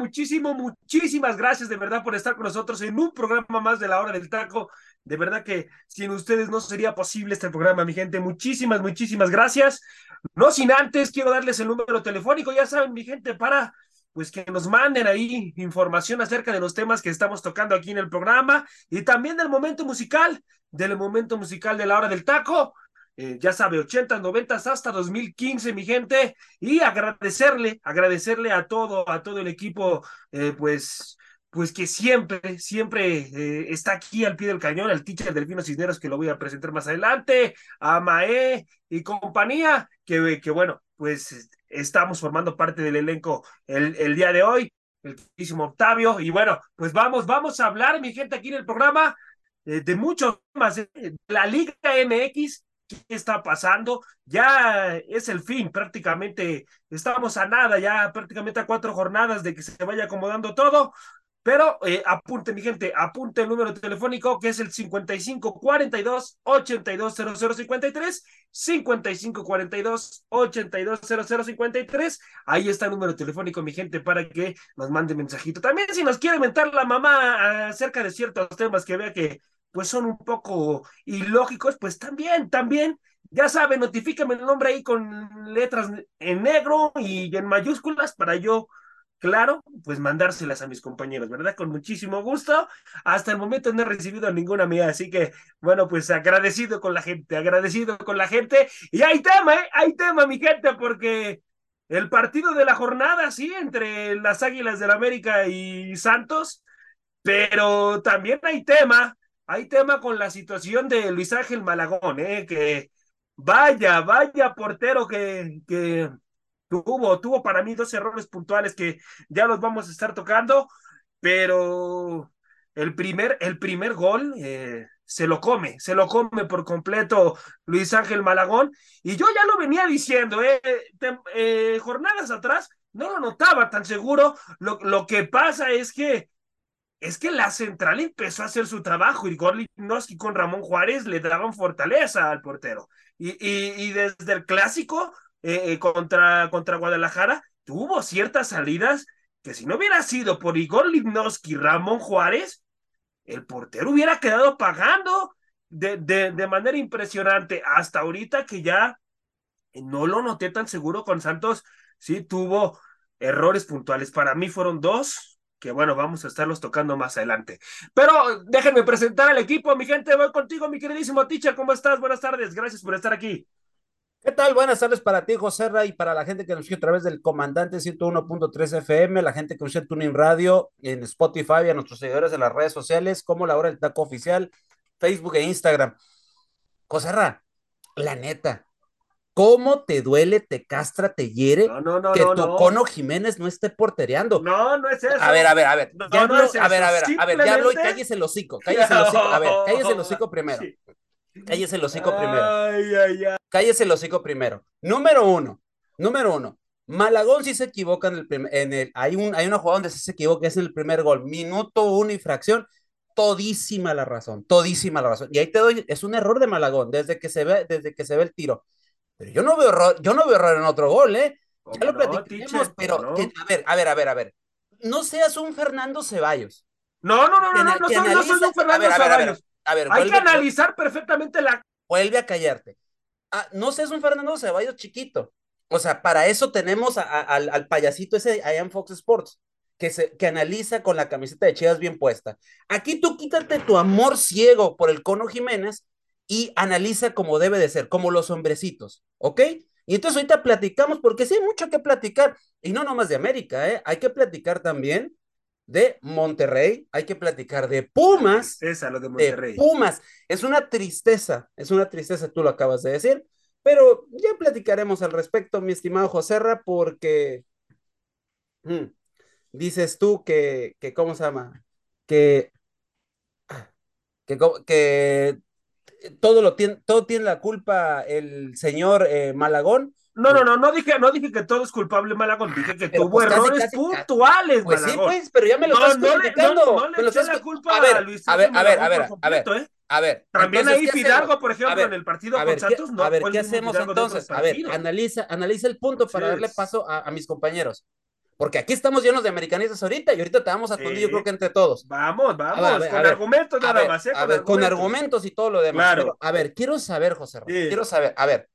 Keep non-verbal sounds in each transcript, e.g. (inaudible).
Muchísimo, muchísimas gracias de verdad por estar con nosotros en un programa más de la hora del taco. De verdad que sin ustedes no sería posible este programa, mi gente. Muchísimas, muchísimas gracias. No sin antes, quiero darles el número telefónico, ya saben, mi gente, para pues que nos manden ahí información acerca de los temas que estamos tocando aquí en el programa y también del momento musical, del momento musical de la hora del taco. Eh, ya sabe, 80, 90 hasta 2015, mi gente, y agradecerle, agradecerle a todo, a todo el equipo, eh, pues, pues que siempre, siempre eh, está aquí al pie del cañón, al teacher Delfino Cisneros, que lo voy a presentar más adelante, a Mae y compañía, que, que bueno, pues estamos formando parte del elenco el, el día de hoy, el queridísimo Octavio, y bueno, pues vamos, vamos a hablar, mi gente, aquí en el programa, de muchos temas, la Liga MX, qué está pasando. Ya es el fin, prácticamente estamos a nada, ya prácticamente a cuatro jornadas de que se vaya acomodando todo. Pero eh, apunte, mi gente, apunte el número telefónico que es el 5542 820053, 5542 820053. Ahí está el número telefónico, mi gente, para que nos mande mensajito. También si nos quiere mentar la mamá acerca de ciertos temas que vea que pues son un poco ilógicos, pues también, también, ya saben, notifícame el nombre ahí con letras en negro y en mayúsculas para yo, claro, pues mandárselas a mis compañeros, ¿verdad? Con muchísimo gusto. Hasta el momento no he recibido ninguna mía, así que, bueno, pues agradecido con la gente, agradecido con la gente. Y hay tema, ¿eh? Hay tema, mi gente, porque el partido de la jornada, sí, entre las Águilas del América y Santos, pero también hay tema hay tema con la situación de Luis Ángel Malagón, ¿eh? que vaya, vaya portero que, que tuvo, tuvo para mí dos errores puntuales que ya los vamos a estar tocando, pero el primer, el primer gol eh, se lo come, se lo come por completo Luis Ángel Malagón, y yo ya lo venía diciendo, eh, eh jornadas atrás, no lo notaba tan seguro, lo, lo que pasa es que es que la central empezó a hacer su trabajo y Gorlinoski con Ramón Juárez le daban fortaleza al portero. Y, desde el clásico eh, eh, contra, contra Guadalajara tuvo ciertas salidas que si no hubiera sido por Igor Lipnowski Ramón Juárez, el portero hubiera quedado pagando de, de, de manera impresionante. Hasta ahorita que ya no lo noté tan seguro con Santos, sí tuvo errores puntuales. Para mí fueron dos, que bueno, vamos a estarlos tocando más adelante. Pero déjenme presentar al equipo, mi gente, voy contigo, mi queridísimo teacher, ¿cómo estás? Buenas tardes, gracias por estar aquí. ¿Qué tal? Buenas tardes para ti, José Ra, y para la gente que nos sigue a través del Comandante 101.3 FM, la gente que nos sigue en Tuning Radio, en Spotify, a nuestros seguidores en las redes sociales, como la hora del taco oficial, Facebook e Instagram. José Ra, la neta, ¿Cómo te duele, te castra, te hiere que tu Cono Jiménez no esté portereando? No, no es eso. A ver, a ver, a ver. ya hablo, a ver, a ver, a ver, ya hablo y cállese el hocico. Cállese el hocico. A ver, cállese el hocico primero. (laughs) Cállese el hocico primero. Ay, ay, ay. Cállese el hocico primero. Número uno. Número uno. Malagón sí se equivoca en el primer, en el, hay, un, hay una jugada donde sí se equivoca, es en el primer gol, minuto uno y fracción, todísima la razón, todísima la razón. Y ahí te doy, es un error de Malagón, desde que se ve, desde que se ve el tiro. Pero yo no veo error, yo no veo error en otro gol, ¿eh? Ya lo platicamos, pero a ver, a ver, a ver, a ver. No seas un Fernando Ceballos. No, no, no, no, no, no, soy, no soy un Fernando Ceballos. A ver, Hay que analizar perfectamente la. Vuelve a callarte. Ah, no seas un Fernando Ceballos chiquito. O sea, para eso tenemos al, al, payasito ese allá en Fox Sports, que, se, que analiza con la camiseta de Chivas bien puesta. Aquí tú quítate tu amor ciego por el Cono Jiménez y analiza como debe de ser, como los hombrecitos, ¿ok? Y entonces ahorita platicamos, porque sí hay mucho que platicar, y no nomás de América, ¿eh? Hay que platicar también de Monterrey, hay que platicar de Pumas. Esa, lo de Monterrey. Pumas. Es una tristeza, es una tristeza, tú lo acabas de decir, pero ya platicaremos al respecto, mi estimado Joserra, porque mm, dices tú que, que, ¿cómo se llama? Que, que, que todo lo tiene, todo tiene la culpa el señor eh, Malagón, no, no, no, no dije, no dije que todo es culpable Malagón, dije que tuvo pues errores puntuales, Pues sí, pues, pero ya me lo no, estás no, criticando. No, no, le la culpa a, ver, a Luis a ver, a ver, a ver, a ver, ¿eh? a ver. También ahí Fidalgo, por ejemplo, en el partido con Santos, no A ver, ¿qué hacemos entonces? A ver, analiza, analiza el punto para darle paso a, a mis compañeros. Porque aquí estamos llenos de americanistas ahorita y ahorita te vamos a sí. yo creo que entre todos. Vamos, vamos, a ver, con argumentos nada más. ¿eh? A ver, con argumentos y todo lo demás. Claro. Pero, a ver, quiero saber, José, sí. quiero saber, a ver,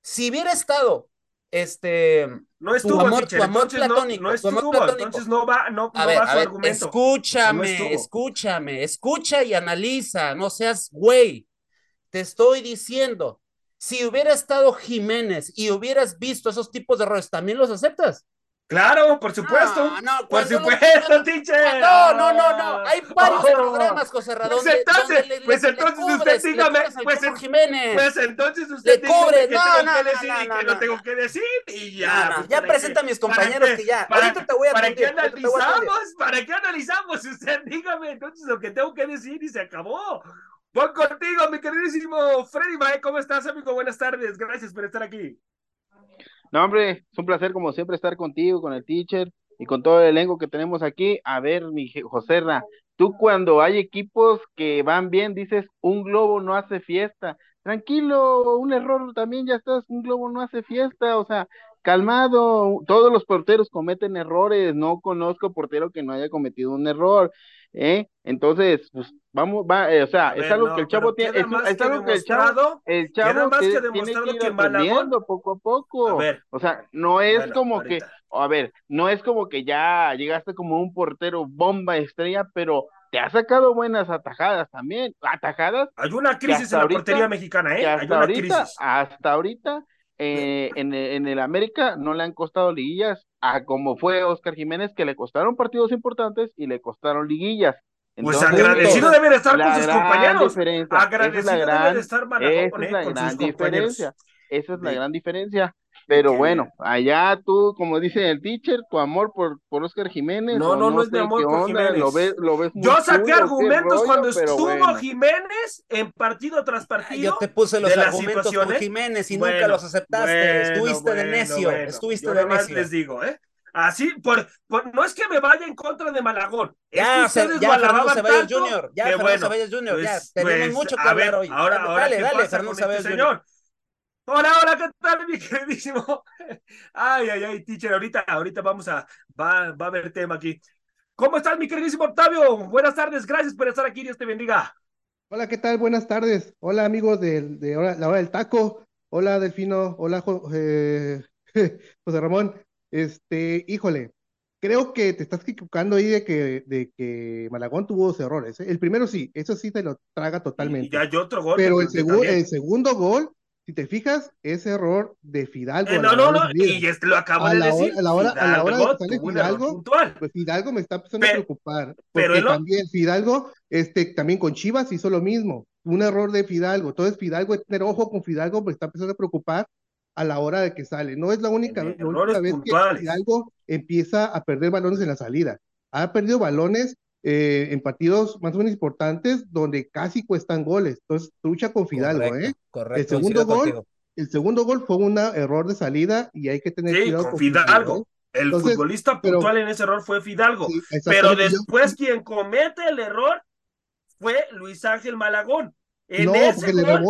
si hubiera estado este no estuvo, tu amor, teacher, tu amor platónico, no, no estuvo, tu amor platónico. entonces no va, no, a ver, va a ver, Escúchame, no escúchame, escucha y analiza, no seas güey. Te estoy diciendo, si hubiera estado Jiménez y hubieras visto esos tipos de errores, ¿también los aceptas? Claro, por supuesto. No, no, por supuesto, lo... teacher. No, no, no, no. Hay varios oh. programas, José Radón. Pues entonces, le, pues entonces le usted dígame, pues, en, Jiménez. pues entonces usted le que no, tengo no, que no, decir no, y no, que no. lo tengo que decir y ya. Pues, ya presenta a mis compañeros que ya. Para, ahorita te voy a ¿Para qué analizamos? ¿Para qué analizamos? (laughs) Usted dígame entonces lo que tengo que decir y se acabó. Voy contigo, mi queridísimo Freddy Mae. ¿Cómo estás, amigo? Buenas tardes. Gracias por estar aquí. No, hombre, es un placer como siempre estar contigo, con el teacher y con todo el elenco que tenemos aquí. A ver, mi Joserra, tú cuando hay equipos que van bien dices, un globo no hace fiesta. Tranquilo, un error también ya estás, un globo no hace fiesta, o sea, calmado, todos los porteros cometen errores, no conozco portero que no haya cometido un error, ¿eh? Entonces, pues vamos, va, eh, o sea, ver, es algo no, que el chavo tiene, es, algo que el chavo, el chavo más que que tiene que ir que aprendiendo poco a poco. A ver, o sea, no es bueno, como ahorita. que, a ver, no es como que ya llegaste como un portero bomba estrella, pero te ha sacado buenas atajadas también, atajadas. Hay una crisis en la ahorita, portería mexicana, ¿eh? Hasta Hay una ahorita, crisis. hasta ahorita, eh, en, en, el América no le han costado liguillas, a como fue Oscar Jiménez, que le costaron partidos importantes y le costaron liguillas. Entonces, pues agradecido debe de estar con sus compañeros. Agradecido esa es la gran, debe estar esa es la con gran diferencia. Esa es la gran diferencia. Pero bueno, allá tú, como dice el teacher, tu amor por, por Oscar Jiménez. No, o no, no es mi amor por onda, Jiménez. Lo ves, lo ves Yo saqué argumentos rollo, cuando estuvo bueno. Jiménez en partido tras partido. Yo te puse los de las argumentos con situaciones. Jiménez y Bueno, nunca los aceptaste. bueno, estuviste de necio, bueno. estuviste Yo de necio. les digo, ¿eh? Así, por, por- no es que me vaya en contra de Malagón. es Ya, que se- ustedes ya Fernando Ceballos Jr., ya que Fernando bueno, Ceballos Jr., ya pues- tenemos pues, mucho que a hablar ver, hoy. Ahora, dale, ahora, dale, ¿qué dale, Fernando con Ceballos este Jr. señor? Hola, hola, ¿qué tal, mi (laughs) queridísimo? Ay, ay, ay, teacher, ahorita, ahorita vamos a, va, va a haber tema aquí. ¿Cómo estás, mi queridísimo Octavio? Buenas tardes, gracias por estar aquí, Dios te bendiga. Hola, ¿qué tal? Buenas tardes. Hola, amigos de, de la hora del taco. Hola, Delfino. Hola, eh, (laughs) José Ramón. Este, híjole, creo que te estás equivocando ahí de que, de que Malagón tuvo dos errores. ¿eh? El primero sí, eso sí te lo traga Y totalmente. ya hay otro gol. Pero el, segu- también. el segundo gol, si te fijas, es error de Fidalgo. Eh, a no, no, no, de y este lo acaba A de la hora- decir. a la hora- a la hora de Fidalgo que sale Fidalgo. Pues Fidalgo me está empezando a Pe- preocupar, pero porque no- también Fidalgo, este, también con Chivas hizo lo mismo, un error de Fidalgo, entonces Fidalgo, tener ojo con Fidalgo, me está empezando a preocupar a la hora de que sale, no es la única, la única vez puntuales. que Fidalgo empieza a perder balones en la salida, ha perdido balones eh, en partidos más o menos importantes donde casi cuestan goles, entonces lucha con Fidalgo, Correcto, ¿eh? correcto, El segundo gol, contigo. el segundo gol fue un error de salida y hay que tener Sí, cuidado con con Fidalgo. El Entonces, futbolista pero- puntual en ese error fue Fidalgo. Sí, pero. Yo- después quien comete el error fue Luis Ángel Malagón. En No, ese porque le. Al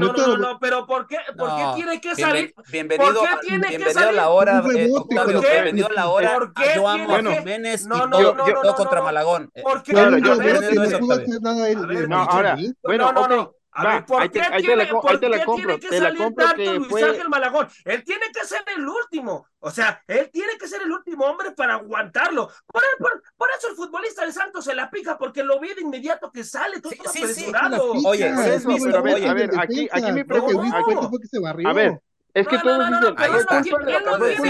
No, no, no, pero ¿por qué, por qué No, tiene que salir? bienvenido, ¿Por qué tiene que salir? la hora, eh, Octavio, ¿por qué? bienvenido a la hora. ¿Por qué Yo amo a tiene que- Jiménez No, y no, todo, no, yo contra no. Malagón. No ahora, bueno, no, no, ok, no. A va, ver, ¿por ahí qué te, tiene, la, por ahí te la qué compro, tiene que te la salir compro tanto que Luis fue, Ángel Malagón? Él tiene que ser el último. O sea, él tiene que ser el último hombre para aguantarlo. Por, por, por eso el futbolista del Santos se la pica, porque lo ve de inmediato que sale, todo Sí, sí, sí. apresurado. Oye, ¿sí has eso, pero a ver, Oye, a ver, aquí, aquí mi Que Es que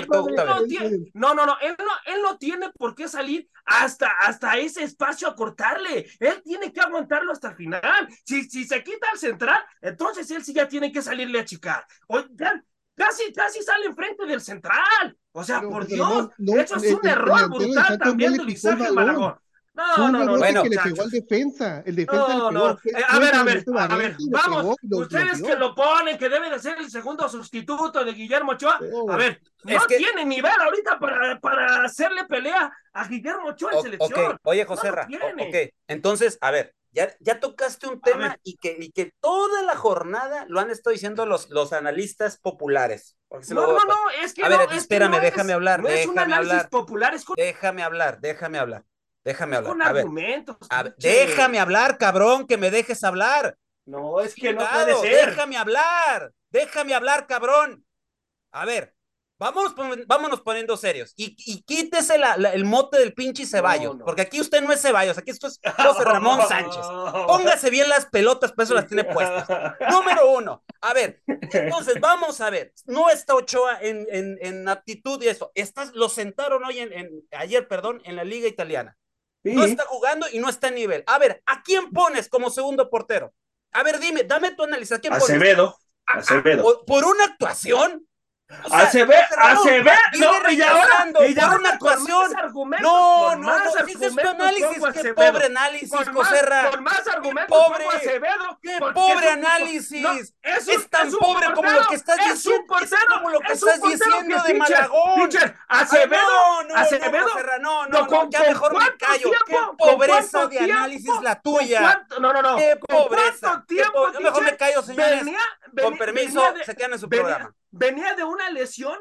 todos dicen, no, no, no, él no, él no tiene por qué salir hasta, hasta ese espacio a cortarle. Él tiene que aguantarlo hasta el final. Si, si se quita el central, entonces él sí ya tiene que salirle a chicar. Oigan, casi, casi sale enfrente del central. O sea, por Dios, eso es un error brutal también de Luis Ángel Malagón. No, no, no, bueno, que le pegó al defensa, el defensa no, no. Eh, a ver, a ver, a ver, vamos, ustedes que lo ponen, que debe de ser el segundo sustituto de Guillermo Ochoa, a ver, no tiene nivel ahorita para, para hacerle pelea a Guillermo Ochoa en selección. Oye, José Ra, ok, entonces, a ver, ya, ya tocaste un tema y que, y que toda la jornada lo han estado diciendo los, los analistas populares. No, no, no, es que a ver, espérame, déjame hablar, no déjame hablar. Popular, Déjame hablar, déjame hablar. Déjame hablar. Con argumentos. déjame hablar, cabrón, que me dejes hablar. No, es que no puede ser. Déjame hablar. Déjame hablar, cabrón. A ver, vámonos, vámonos poniendo serios. Y, y quítese el mote del pinche Ceballos. Porque aquí usted no es Ceballos, aquí esto es (laughs) José Ramón Sánchez. Póngase bien las pelotas, pues eso las tiene puestas. Número uno. A ver, entonces vamos a ver. No está Ochoa en, en, en aptitud y eso. Estás, lo sentaron hoy en, en, ayer, perdón, en la Liga Italiana. No está jugando y no está en nivel. A ver, ¿a quién pones como segundo portero? A ver, dime, dame tu análisis. ¿A quién Acevedo. Acevedo. ¿Por, una actuación? Acevedo, Acevedo, no, y ahora, y ahora una actuación. No, no, no, dices tu análisis, qué pobre análisis, Coserra. Por más argumentos, pobre, Acevedo. Qué pobre análisis. es, tan pobre como lo que estás diciendo. Es como lo que estás diciendo de Malagón. Acevedo, no, Acevedo. No, no, no, ya mejor me callo. Qué pobreza de análisis la tuya. No, no, no. Qué pobreza. Mejor me callo, señores. Con permiso, se quedan en su programa venía de una lesión.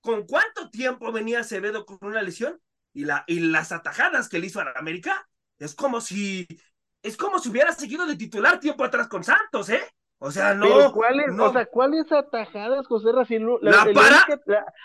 ¿Con cuánto tiempo venía Acevedo con una lesión? Y, la, y las atajadas que le hizo a América, es como si, es como si hubiera seguido de titular tiempo atrás con Santos, ¿eh? O sea, no. Pero ¿cuáles, no. o sea, ¿cuáles atajadas, José Racino? La, la, para,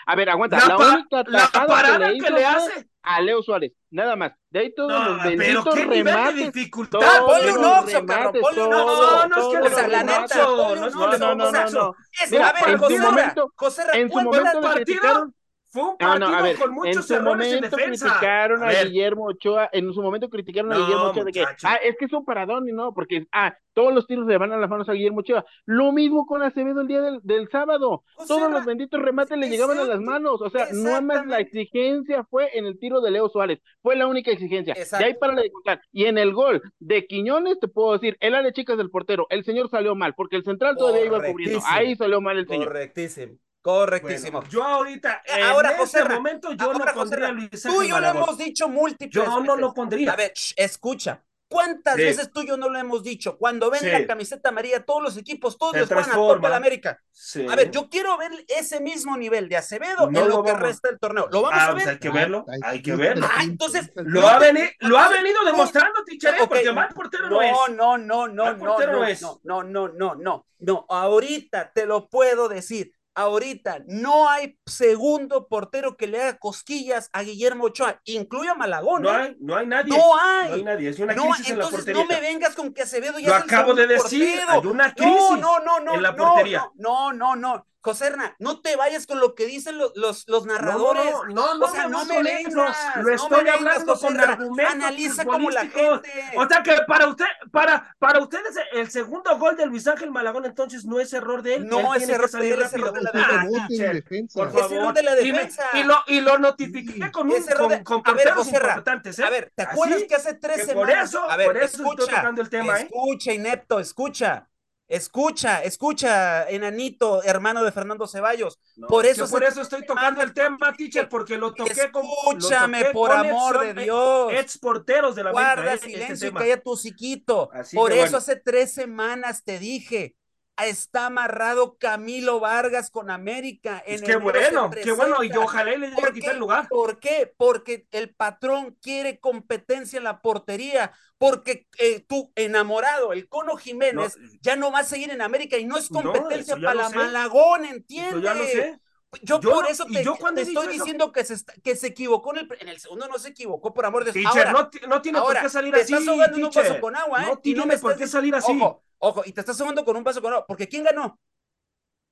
a ver, aguanta. La, única atajada que le, hizo que le hace a Leo Suárez, nada más. De ahí todos no, los benditos pero qué remates. de dificultad. Ponle un oxo, cabrón. Ponle un oxo. No, no, es que o sea, la neta. No, no, no, no, no. Es, a ver, José momento, José en su momento le criticaron fue un partido no, no, a ver, con muchos en su momento criticaron a, a Guillermo Ochoa, en su momento criticaron a Guillermo Ochoa de que, ah, es que es un paradón y no, porque, ah, todos los tiros le van a las manos a Guillermo Ochoa. Lo mismo con Acevedo el día del, del sábado. O todos sea, los benditos remates le llegaban a las manos. O sea, no más la exigencia fue en el tiro de Leo Suárez. Fue la única exigencia. Exacto. Y ahí para de contar. Y en el gol de Quiñones, te puedo decir, el área chicas del portero, el señor salió mal, porque el central todavía iba cubriendo. Ahí salió mal el señor. Correctísimo. Correctísimo. Bueno, yo ahorita, en ahora, este José, momento, yo ahora, no pondría a Luis Tú y yo lo hemos dicho múltiples Yo no lo pondría. A ver, shh, escucha. ¿Cuántas sí. veces tú y yo no lo hemos dicho? Cuando ven sí. la camiseta amarilla, todos los equipos, todos los van a Copa de América. Sí. A ver, yo quiero ver ese mismo nivel de Acevedo no en lo, lo que resta del torneo. ¿Lo vamos ah, a ver? Pues hay que verlo, hay que verlo. Ah, entonces. Lo ha, veni lo ha venido demostrando, Ticharé, okay. porque mal portero no, no es. No, no, no, no, no, no, es. no, no, no, no, no, no. Ahorita te lo puedo decir ahorita no hay segundo portero que le haga cosquillas a Guillermo Ochoa, incluye a Malagón. No hay, no hay nadie. No hay. No hay nadie, es una no, crisis en la portería. No me vengas con que Acevedo ya Lo es acabo de decir, portero. hay una crisis no, no, no, en la portería. No, no, no, no. Joserna, no te vayas con lo que dicen los, los, los narradores. No, no, no, o sea, no, no me vengas. Lo estoy no hablando con argumentos. Analiza como la gente. O sea que para usted, para, para ustedes el segundo gol de Luis Ángel Malagón entonces no es error de él. No él es error de él, es error de la defensa. Por favor. Es error de la defensa. Y, me, y, lo, y lo notifiqué con un con, de... con a ver, importantes, ¿eh? A ver, ¿te acuerdas Así, que hace tres que semanas? Por eso, a ver, por eso escucha, estoy tocando el tema, ¿eh? Escucha, inepto, escucha. Escucha, escucha, enanito, hermano de Fernando Ceballos. No, por eso, por eso estoy tocando el tema, teacher, porque lo toqué con. Escúchame, por amor de Dios. Ex porteros de la Guarda silencio este y calla tu hociquito. Así por eso bueno. hace tres semanas te dije. Está amarrado Camilo Vargas con América. En pues qué bueno, qué bueno, y ojalá le llegue a quitar el lugar. ¿Por qué? Porque el patrón quiere competencia en la portería, porque eh, tú, enamorado, el Cono Jiménez, no, ya no va a seguir en América y no es competencia no, para la Malagón, ¿entiendes? Eso ya lo sé. Yo, yo, por eso te, yo te estoy diciendo que se, que se equivocó en el, en el, segundo, no se equivocó, por amor de Dios. Ahora, no, no tiene ahora, por qué salir te así. Estás ahogando en un vaso con agua, ¿eh? No tiene no me por qué salir así. Ojo, ojo, y te estás ahogando con un vaso con agua, porque ¿quién ganó?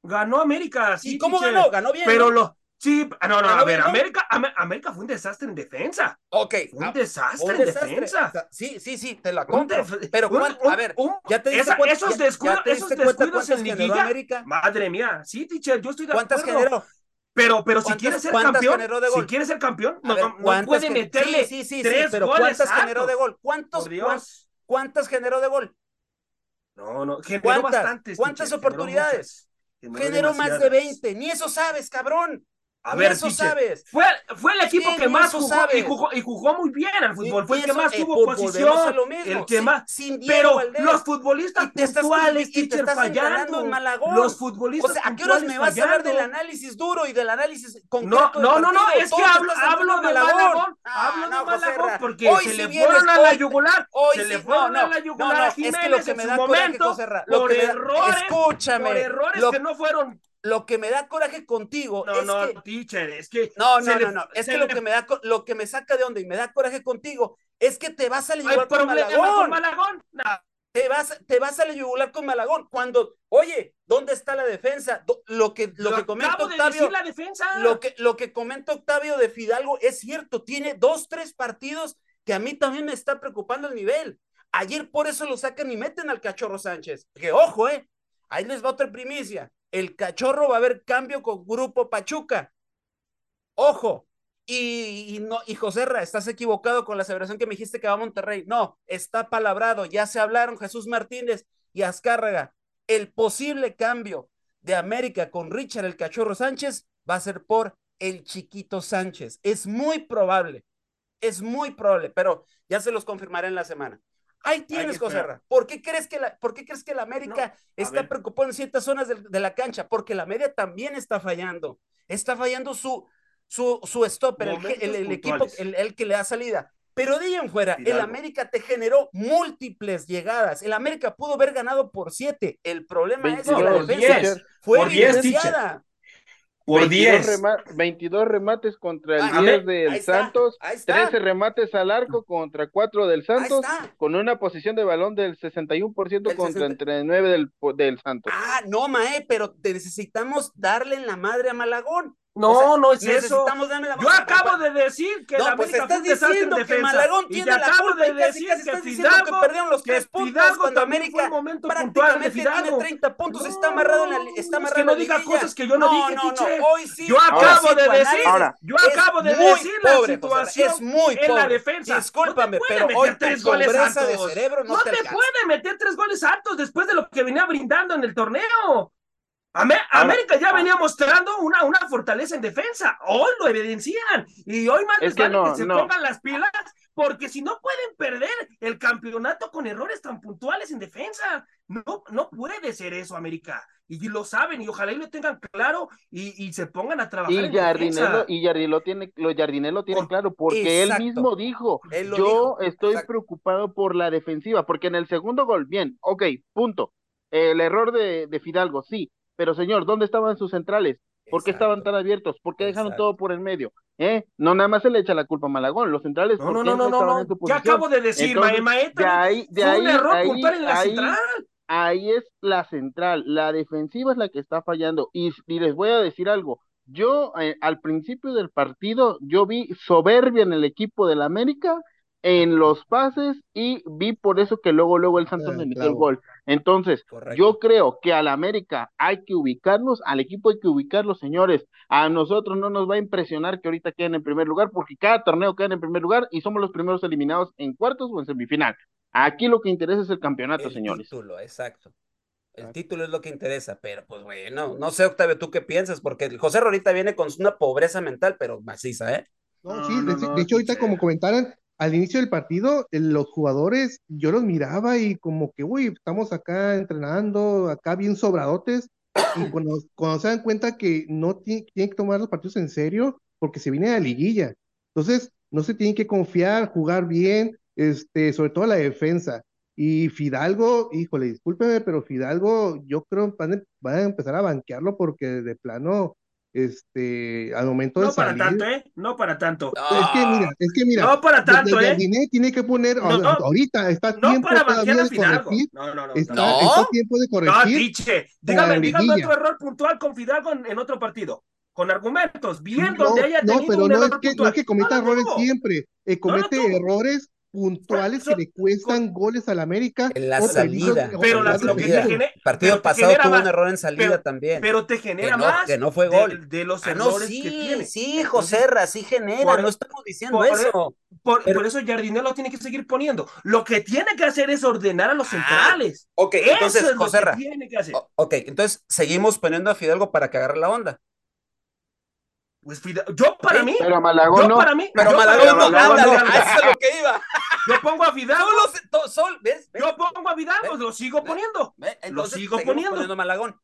Ganó América, sí. ¿Y cómo ganó? Ganó bien. Pero lo, Sí, ah, no, no, a ver, América, América fue un desastre en defensa. Ok. un ah, desastre en defensa. Sí, sí, sí, te la compro. Pero, a ver, ya te diste esos descuidos, esos descuidos en liguilla. América? Madre mía, sí, teacher, yo estoy de ¿Cuántas acuerdo. generó? Pero, pero si quieres ser campeón, si quieres ser campeón, no, no puede meterle sí, sí, sí, tres pero ¿cuántas generó de gol? ¿Cuántos, ¿Cuántas generó de gol? No, no, generó bastantes. ¿Cuántas oportunidades? Generó más de 20, ni eso sabes, cabrón. A ver, eso sabes. Fue, fue el equipo que más jugó y, jugó y, jugó muy bien al fútbol. Fue el que más tuvo posición. el que más. pero los futbolistas te puntuales, y te estás fallando. En Malagón. Los futbolistas. O sea, ¿a qué horas me vas a hablar del análisis duro y del análisis concreto? No, no, no, no, es que hablo, hablo de Malagón. hablo de Malagón porque se le fueron a la yugular. Se le fueron a la yugular a Jiménez en su momento. Por errores. Escúchame. Por errores que no fueron lo que me da coraje contigo no, es no, que... teacher, es que... No, no, no, no, es que lo que me da, lo que me saca de onda y me da coraje contigo es que te vas a la yugular con Malagón. Con Malagón? Te vas, te vas a la yugular con Malagón cuando, oye, ¿dónde está la defensa? Lo que, lo, que comenta Octavio... De la defensa. Lo que, lo que comenta Octavio de Fidalgo es cierto, tiene dos, tres partidos que a mí también me está preocupando el nivel. Ayer por eso lo sacan y meten al Cachorro Sánchez. Que ojo, eh, ahí les va otra primicia el cachorro va a haber cambio con Grupo Pachuca. Ojo. Y, no, y Joserra, estás equivocado con la aseveración que me dijiste que va a Monterrey. No, está palabrado, ya se hablaron Jesús Martínez y Azcárraga. El posible cambio de América con Richard el Cachorro Sánchez va a ser por el Chiquito Sánchez. Es muy probable, es muy probable, pero ya se los confirmaré en la semana. Ahí tienes, Joserra. ¿Por qué crees que la, por qué crees que la América está preocupado en ciertas zonas de, la cancha? Porque la media también está fallando. Está fallando su, su, su stopper, el, equipo, el, que le da salida. Pero de ahí en fuera, el América te generó múltiples llegadas. El América pudo haber ganado por siete. El problema es que la defensa fue evidenciada. Por 10. 22 remates contra el 10 del Santos, 13 remates al arco contra 4 del Santos, con una posición de balón del 61% contra el 39 del, del Santos. Ah, no, Mae, pero necesitamos darle en la madre a Malagón. No, no es eso. Yo acabo de decir que la pues estás diciendo que Malagón tiene la culpa de decir que Fidalgo que perdieron los tres puntos cuando América prácticamente tiene 30 puntos, está amarrado en la está amarrado que no diga cosas que yo no, dije, no, no, hoy sí. Yo acabo de decir, yo acabo de decir la situación es muy en la defensa. Discúlpame, pero hoy tres goles de cerebro no te puede meter tres goles altos después de lo que venía brindando en el torneo. América ya venía mostrando una, una fortaleza en defensa. Hoy lo evidencian. Y hoy más les vale que se pongan las pilas, porque si no pueden perder el campeonato con errores tan puntuales en defensa. No, no puede ser eso, América. Y lo saben, y ojalá y lo tengan claro y, y se pongan a trabajar. Y Jardinelo, y Jardinelo tiene, lo Jardinelo tiene claro, porque él mismo dijo, yo estoy preocupado por la defensiva, porque en el segundo gol, bien, ok, punto. El error de, de Fidalgo, sí, pero señor, ¿dónde estaban sus centrales? ¿Por qué estaban tan abiertos? ¿Por qué dejaron todo por el medio? ¿Eh? No nada más se le echa la culpa a Malagón, los centrales no, no, no, no, no, no. Ya acabo de decir, maestro, de ahí, de ahí, un error ahí, en la central. Ahí es la central, la defensiva es la que está fallando. Y, les voy a decir algo, yo eh, al principio del partido, yo vi soberbia en el equipo del América en los pases y vi por eso que luego luego el Santos le metió el gol. Entonces, yo creo que al América hay que ubicarnos, al equipo hay que ubicarlos, señores. A nosotros no nos va a impresionar que ahorita queden en primer lugar porque cada torneo queda en primer lugar y somos los primeros eliminados en cuartos o en semifinal. Aquí lo que interesa es el campeonato, el señores. Título, exacto. El título es lo que interesa, pero pues bueno, no sé, Octavio, ¿tú qué piensas? Porque José ahorita viene con una pobreza mental, pero maciza, ¿eh? No, sí, de, hecho, ahorita como comentaran, al inicio del partido, los jugadores, yo los miraba y como que, uy, estamos acá entrenando, acá bien sobradotes, y (coughs) cuando, cuando se dan cuenta que no tienen que tomar los partidos en serio, porque se viene a la liguilla. Entonces, no se tienen que confiar, jugar bien, este, sobre todo la defensa. Y Fidalgo, híjole, discúlpeme, pero Fidalgo, yo creo van, van a empezar a banquearlo porque de plano este, al momento no de salir. No para tanto, ¿eh? No para tanto. Es que mira, es que mira. No para tanto, ¿eh? tiene que poner, ahorita está no tiempo para todavía de corregir. No, no, no. Está, está tiempo de corregir. No, Tiche, dígame, dígame otro error puntual con Fidalgo en, otro partido. Con argumentos, bien no, donde haya tenido No, pero un no, error es que, puntual. no es que cometa errores siempre. Eh, comete errores puntuales que le cuestan goles al América. En la salida. Pero la, lo que te genera. El partido pasado tuvo un error en salida también. Pero te genera que no, más. Que no fue gol. De, de los ah, errores no, sí, que tiene. Sí, José sí genera. Por, no estamos diciendo por, eso. Por, pero, por eso Jardinel lo tiene que seguir poniendo. Lo que tiene que hacer es ordenar a los centrales. Ah, ok, eso entonces, es José lo que tiene que hacer. Ok, entonces seguimos poniendo a Fidalgo para que agarre la onda. Pues Fidalgo, yo para mí, pero Malagón yo no. para mí, pero yo Malagón no, Malagón ándale, no. eso es lo que iba. (laughs) Yo pongo a Fidalgo. Solo, sol, ¿ves? ¿ves? Yo pongo a Fidalgo, lo sigo poniendo. ¿ves? Entonces, lo sigo poniendo. poniendo a Malagón.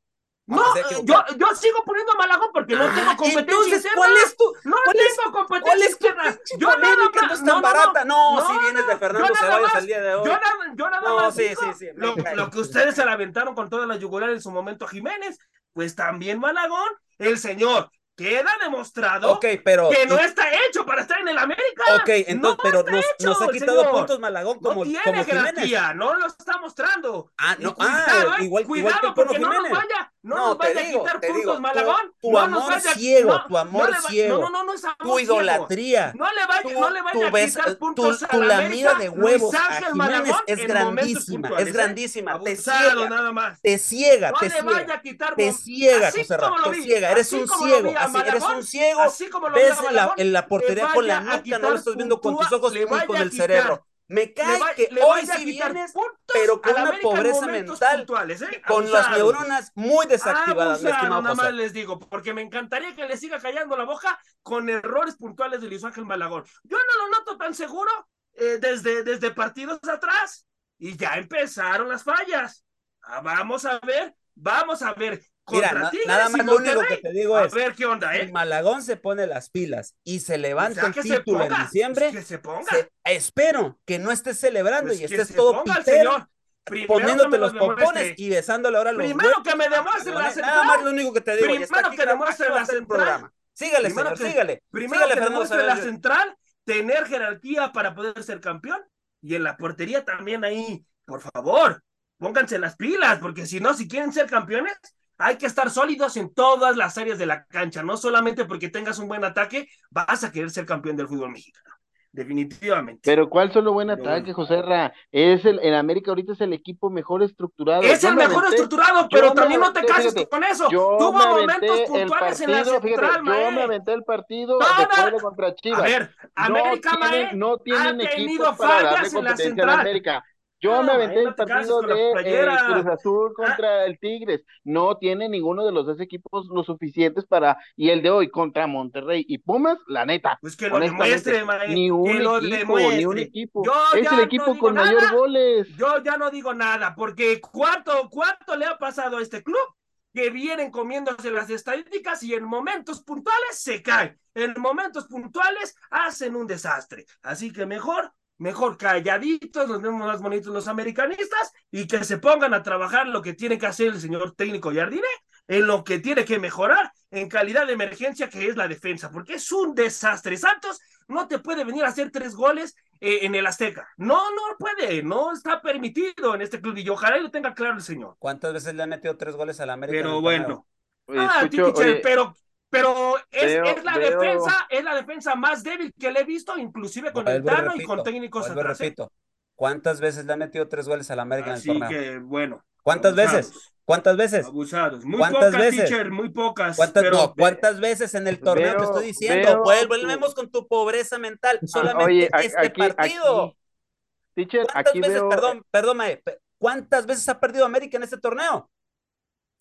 No, yo, yo sigo poniendo a Malagón porque no tengo competencia Entonces, interna. ¿cuál es tu, no cuál tengo es, competencia ¿cuál es tu interna. Yo nada más, no es tan barata. No, no, si vienes de Fernando yo nada Ceballos más, el día de hoy. Yo nada, yo nada no, más sí, digo, sí, sí, lo, lo, que ustedes se la aventaron con toda la yugular en su momento a Jiménez, pues también Malagón, el señor queda demostrado okay, pero, que no está hecho para estar en el América. Ok, entonces, no pero nos, hecho, nos, ha quitado señor. puntos Malagón como, no tiene como jerarquía, Jiménez. no lo está mostrando. Ah, no, cuidado, ah, igual, cuidado igual que el porque no nos vaya, no, No, nos te vaya digo, a quitar te puntos digo, Malagón. tu, tu no amor vaya, ciego, no, tu amor no va, ciego, no, no, no es amor tu idolatría, ciego. No le vaya, tu, no le vaya tu a ves, quitar puntos tu, a tu la lamida de huevos a Jiménez Malagón es grandísima, es ¿eh? grandísima, te ciega, nada más. te ciega, No te le ciega, vaya a quitar te puntos. ciega, Así José como lo te vi, ciega, eres así un como lo ciego, a así, eres un ciego, así como lo a ves en la, portería con la a nuca, no lo estás viendo con tus ojos vaya con a el cerebro. Me cae va- que hoy sí vienes, pero con una pobreza mental, puntuales, ¿eh? con las neuronas muy desactivadas, Abusaron, nada más les digo, porque me encantaría que le siga callando la boca con errores puntuales de Luis Ángel Malagón. Yo no lo noto tan seguro eh, desde, desde partidos atrás y ya empezaron las fallas. Ah, vamos a ver, vamos a ver. Mira, na- Tigres nada más lo único que te digo a es, ver qué onda, si ¿eh? Malagón se pone las pilas y se levanta O sea, el título ponga, en diciembre, que se ponga. se- espero que no estés celebrando Pues y estés todo pitero, señor. Primero poniéndote los lo pompones y besándole ahora los Primero huevos. que me demuestre la Nada central. más lo único que te digo, Primero que demuestre a la central. programa. Sígale, Primero señor, que- sígale. Primero sígale, que Fernando demuestre la central, tener jerarquía para poder ser campeón. Y en la portería también ahí, por favor, pónganse las pilas, porque si no, si quieren ser campeones, hay que estar sólidos en todas las áreas de la cancha. No solamente porque tengas un buen ataque, vas a querer ser campeón del fútbol mexicano. Definitivamente. Pero ¿cuál solo buen Pero ataque, bueno. José Ra? Es el, en América ahorita es el equipo mejor estructurado. es Yo el me mejor aventé- estructurado, pero también no te cases fíjate, con eso. Yo Tuvo momentos puntuales en la partido, fíjate, central, yo me aventé el partido No, de contra Chivas. A ver, América, no Mae, tienen, no tienen ha tenido para fallas en la central. América. Yo No, me aventé el partido de eh. Ah. Cruz Azul contra el Tigres. No tiene ninguno de los dos equipos lo suficientes para. Y el de hoy contra Monterrey y Pumas, la neta. Pues que lo demuestre. Ni un que lo equipo, ni un equipo. Yo es ya el no equipo digo con mayor nada. goles. Yo ya no digo nada, porque ¿cuánto, cuánto le ha pasado a este club? Que vienen comiéndose las estadísticas y en momentos puntuales se caen. En momentos puntuales hacen un desastre. Así que mejor, mejor calladitos, nos vemos más bonitos los americanistas y que se pongan a trabajar lo que tiene que hacer el señor técnico Jardine, en lo que tiene que mejorar en calidad de emergencia, que es la defensa, porque es un desastre. Santos no te puede venir a hacer tres goles eh, en el Azteca. No, no puede, no está permitido en este club y ojalá y lo tenga claro el señor. ¿Cuántas veces le han metido tres goles al América? Pero bueno. Oye, ah, escucho, oye, pero, pero es, veo- es la veo- defensa, es la defensa más débil que le he visto, inclusive con el Vuelvo y Tano y repito, con técnicos vuelvo y atrás. ¿eh? repito. ¿Cuántas veces le han metido tres goles al América Así en el torneo? que bueno. ¿Cuántas abusados, veces? ¿Cuántas veces? Abusados. Muy ¿Cuántas pocas, veces? teacher, muy pocas. ¿Cuántas, pero, no, ¿cuántas veces en el torneo te Veo- estoy diciendo? tu- volvemos con tu pobreza mental. Ah, Solamente oye, este aquí, partido. aquí, teacher, ¿Cuántas aquí veces, veo, perdón, perdón, Mae, ¿cuántas veces ha perdido América en este torneo?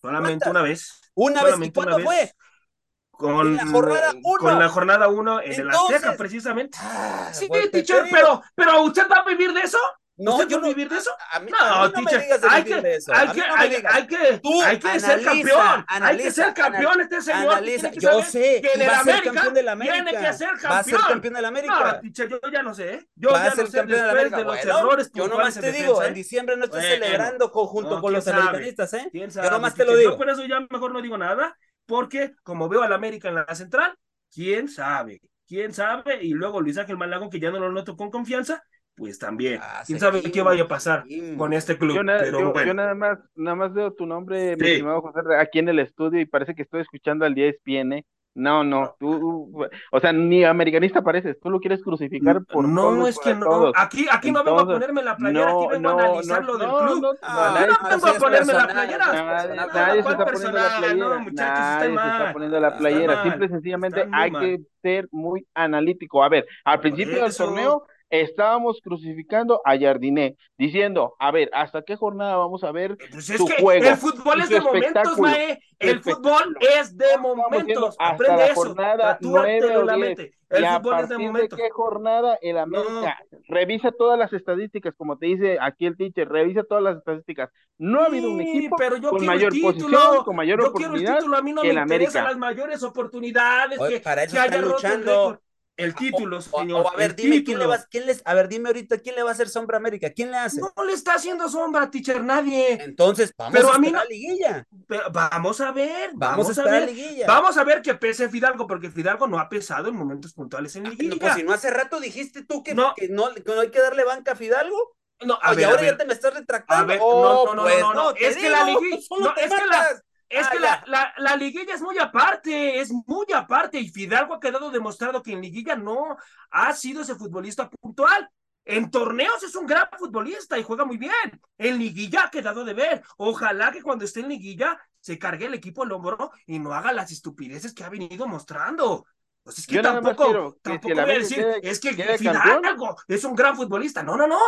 Solamente ¿cuántas? una vez. Una vez. ¿Y Solamente cuándo vez. Con, la jornada uno. Con la jornada 1 en el Azteca, precisamente. Ah, Sí, pues, te teacher, pero, pero ¿usted va a vivir de eso? No, ¿Usted yo va a vivir de eso? A mí, No, a mí no me teacher, digas de hay vivir que, de eso. hay a que, no hay, que, Tú hay que ser analiza, campeón. hay que ser campeón este señor. Analiza, tiene que yo sé, que el a América. Tiene que ser campeón. Va a ser campeón del América. No, teacher, yo ya no sé. ¿eh? Yo Va a ya ser no sé campeón del después América. de los Bueno, errores yo nomás te digo, en diciembre no Bueno, celebrando conjunto no, con los americanistas, ¿eh? ¿Quién Yo nomás te lo digo. Yo por eso ya mejor no digo nada. Porque como veo al América en la central, quién sabe, quién sabe, y luego Luis Ángel Malagón, que ya no lo noto con confianza, pues también. Ah, ¿Quién sabe qué vaya a pasar con este club? Yo, nada más, nada más veo tu nombre, mi estimado José, aquí en el estudio y parece que estoy escuchando al 10 ESPN. No, no, tú, o sea, ni americanista pareces, tú lo quieres crucificar por No, es que no, aquí, aquí no vengo a ponerme la playera, aquí vengo a analizar lo del club. No, no, vengo a ponerme la playera. Nadie se está poniendo la playera, nadie se está poniendo la playera, simple y sencillamente hay que ser muy analítico. A ver, al principio del torneo estábamos crucificando a Jardiné, diciendo, a ver, ¿hasta qué jornada vamos a ver pues es que juego? El fútbol es de momentos, Mae. El fútbol es de momentos. Aprende la eso. Jornada 9 o 10. El y fútbol es de momentos. ¿De qué jornada el América? Revisa todas las estadísticas, como te dice aquí el teacher, revisa todas las estadísticas. No ha habido un equipo pero yo con mayor título, posición, con mayor yo oportunidad. Quiero el título, a mí no me interesan las mayores oportunidades Oye, que, para eso que haya luchando. El título, señor. a ver, dime quién le va, quién les, a ver, dime ahorita quién le va a hacer sombra a América, quién le hace. No le está haciendo sombra, teacher, nadie. Entonces, vamos a, a mí la liguilla. vamos a ver, vamos, a, ver. Liguilla. Vamos a ver que pese Fidalgo, porque Fidalgo no ha pesado en momentos puntuales en liguilla. pues si no hace rato dijiste tú que no, que no, hay que darle banca a Fidalgo. No, a ver, ahora ya te me estás retractando. A ver, no, no, no, pues, no, no, es que la liguilla, no, es que la, es que la, la, la, liguilla es muy aparte, es muy aparte, y Fidalgo ha quedado demostrado que en liguilla no ha sido ese futbolista puntual. En torneos es un gran futbolista y juega muy bien. En liguilla ha quedado de ver. Ojalá que cuando esté en liguilla se cargue el equipo al hombro y no haga las estupideces que ha venido mostrando. Pues es que tampoco, tampoco voy a decir, es que Fidalgo es un gran futbolista. No, no, no.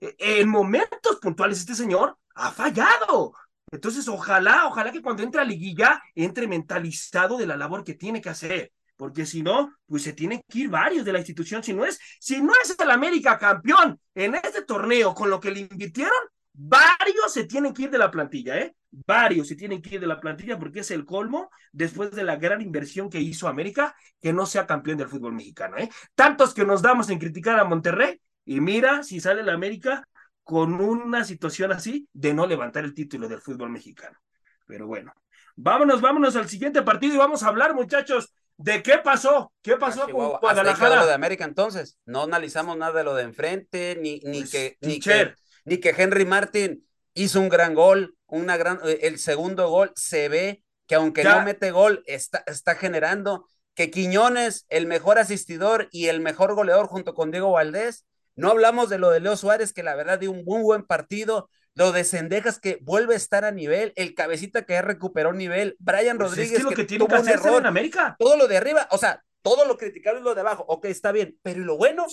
E, en momentos puntuales este señor ha fallado. Entonces, ojalá, ojalá que cuando entre a liguilla entre mentalizado de la labor que tiene que hacer, porque si no, pues se tienen que ir varios de la institución. Si no es, si no es el América campeón en este torneo con lo que le invirtieron, varios se tienen que ir de la plantilla, ¿eh? Varios se tienen que ir de la plantilla porque es el colmo después de la gran inversión que hizo América que no sea campeón del fútbol mexicano, ¿eh? Tantos que nos damos en criticar a Monterrey y mira si sale la América con una situación así de no levantar el título del fútbol mexicano. Pero bueno, vámonos, vámonos al siguiente partido y vamos a hablar, muchachos, de qué pasó, qué pasó con Guadalajara. Lo de América entonces, no analizamos nada de lo de enfrente, ni, ni, pues, que, ni, que, ni que Henry Martin hizo un gran gol, una gran, eh, el segundo gol. Se ve que aunque no mete gol, está, está generando que Quiñones, el mejor asistidor y el mejor goleador junto con Diego Valdés, no hablamos de lo de Leo Suárez, que la verdad dio un muy buen partido. Lo de Sendejas, que vuelve a estar a nivel. El cabecita que ya recuperó nivel. Brian pues Rodríguez. Es que lo que, tiene que hacer en América. Todo lo de arriba, o sea, todo lo criticado es lo de abajo. Ok, está bien. Pero ¿y lo bueno?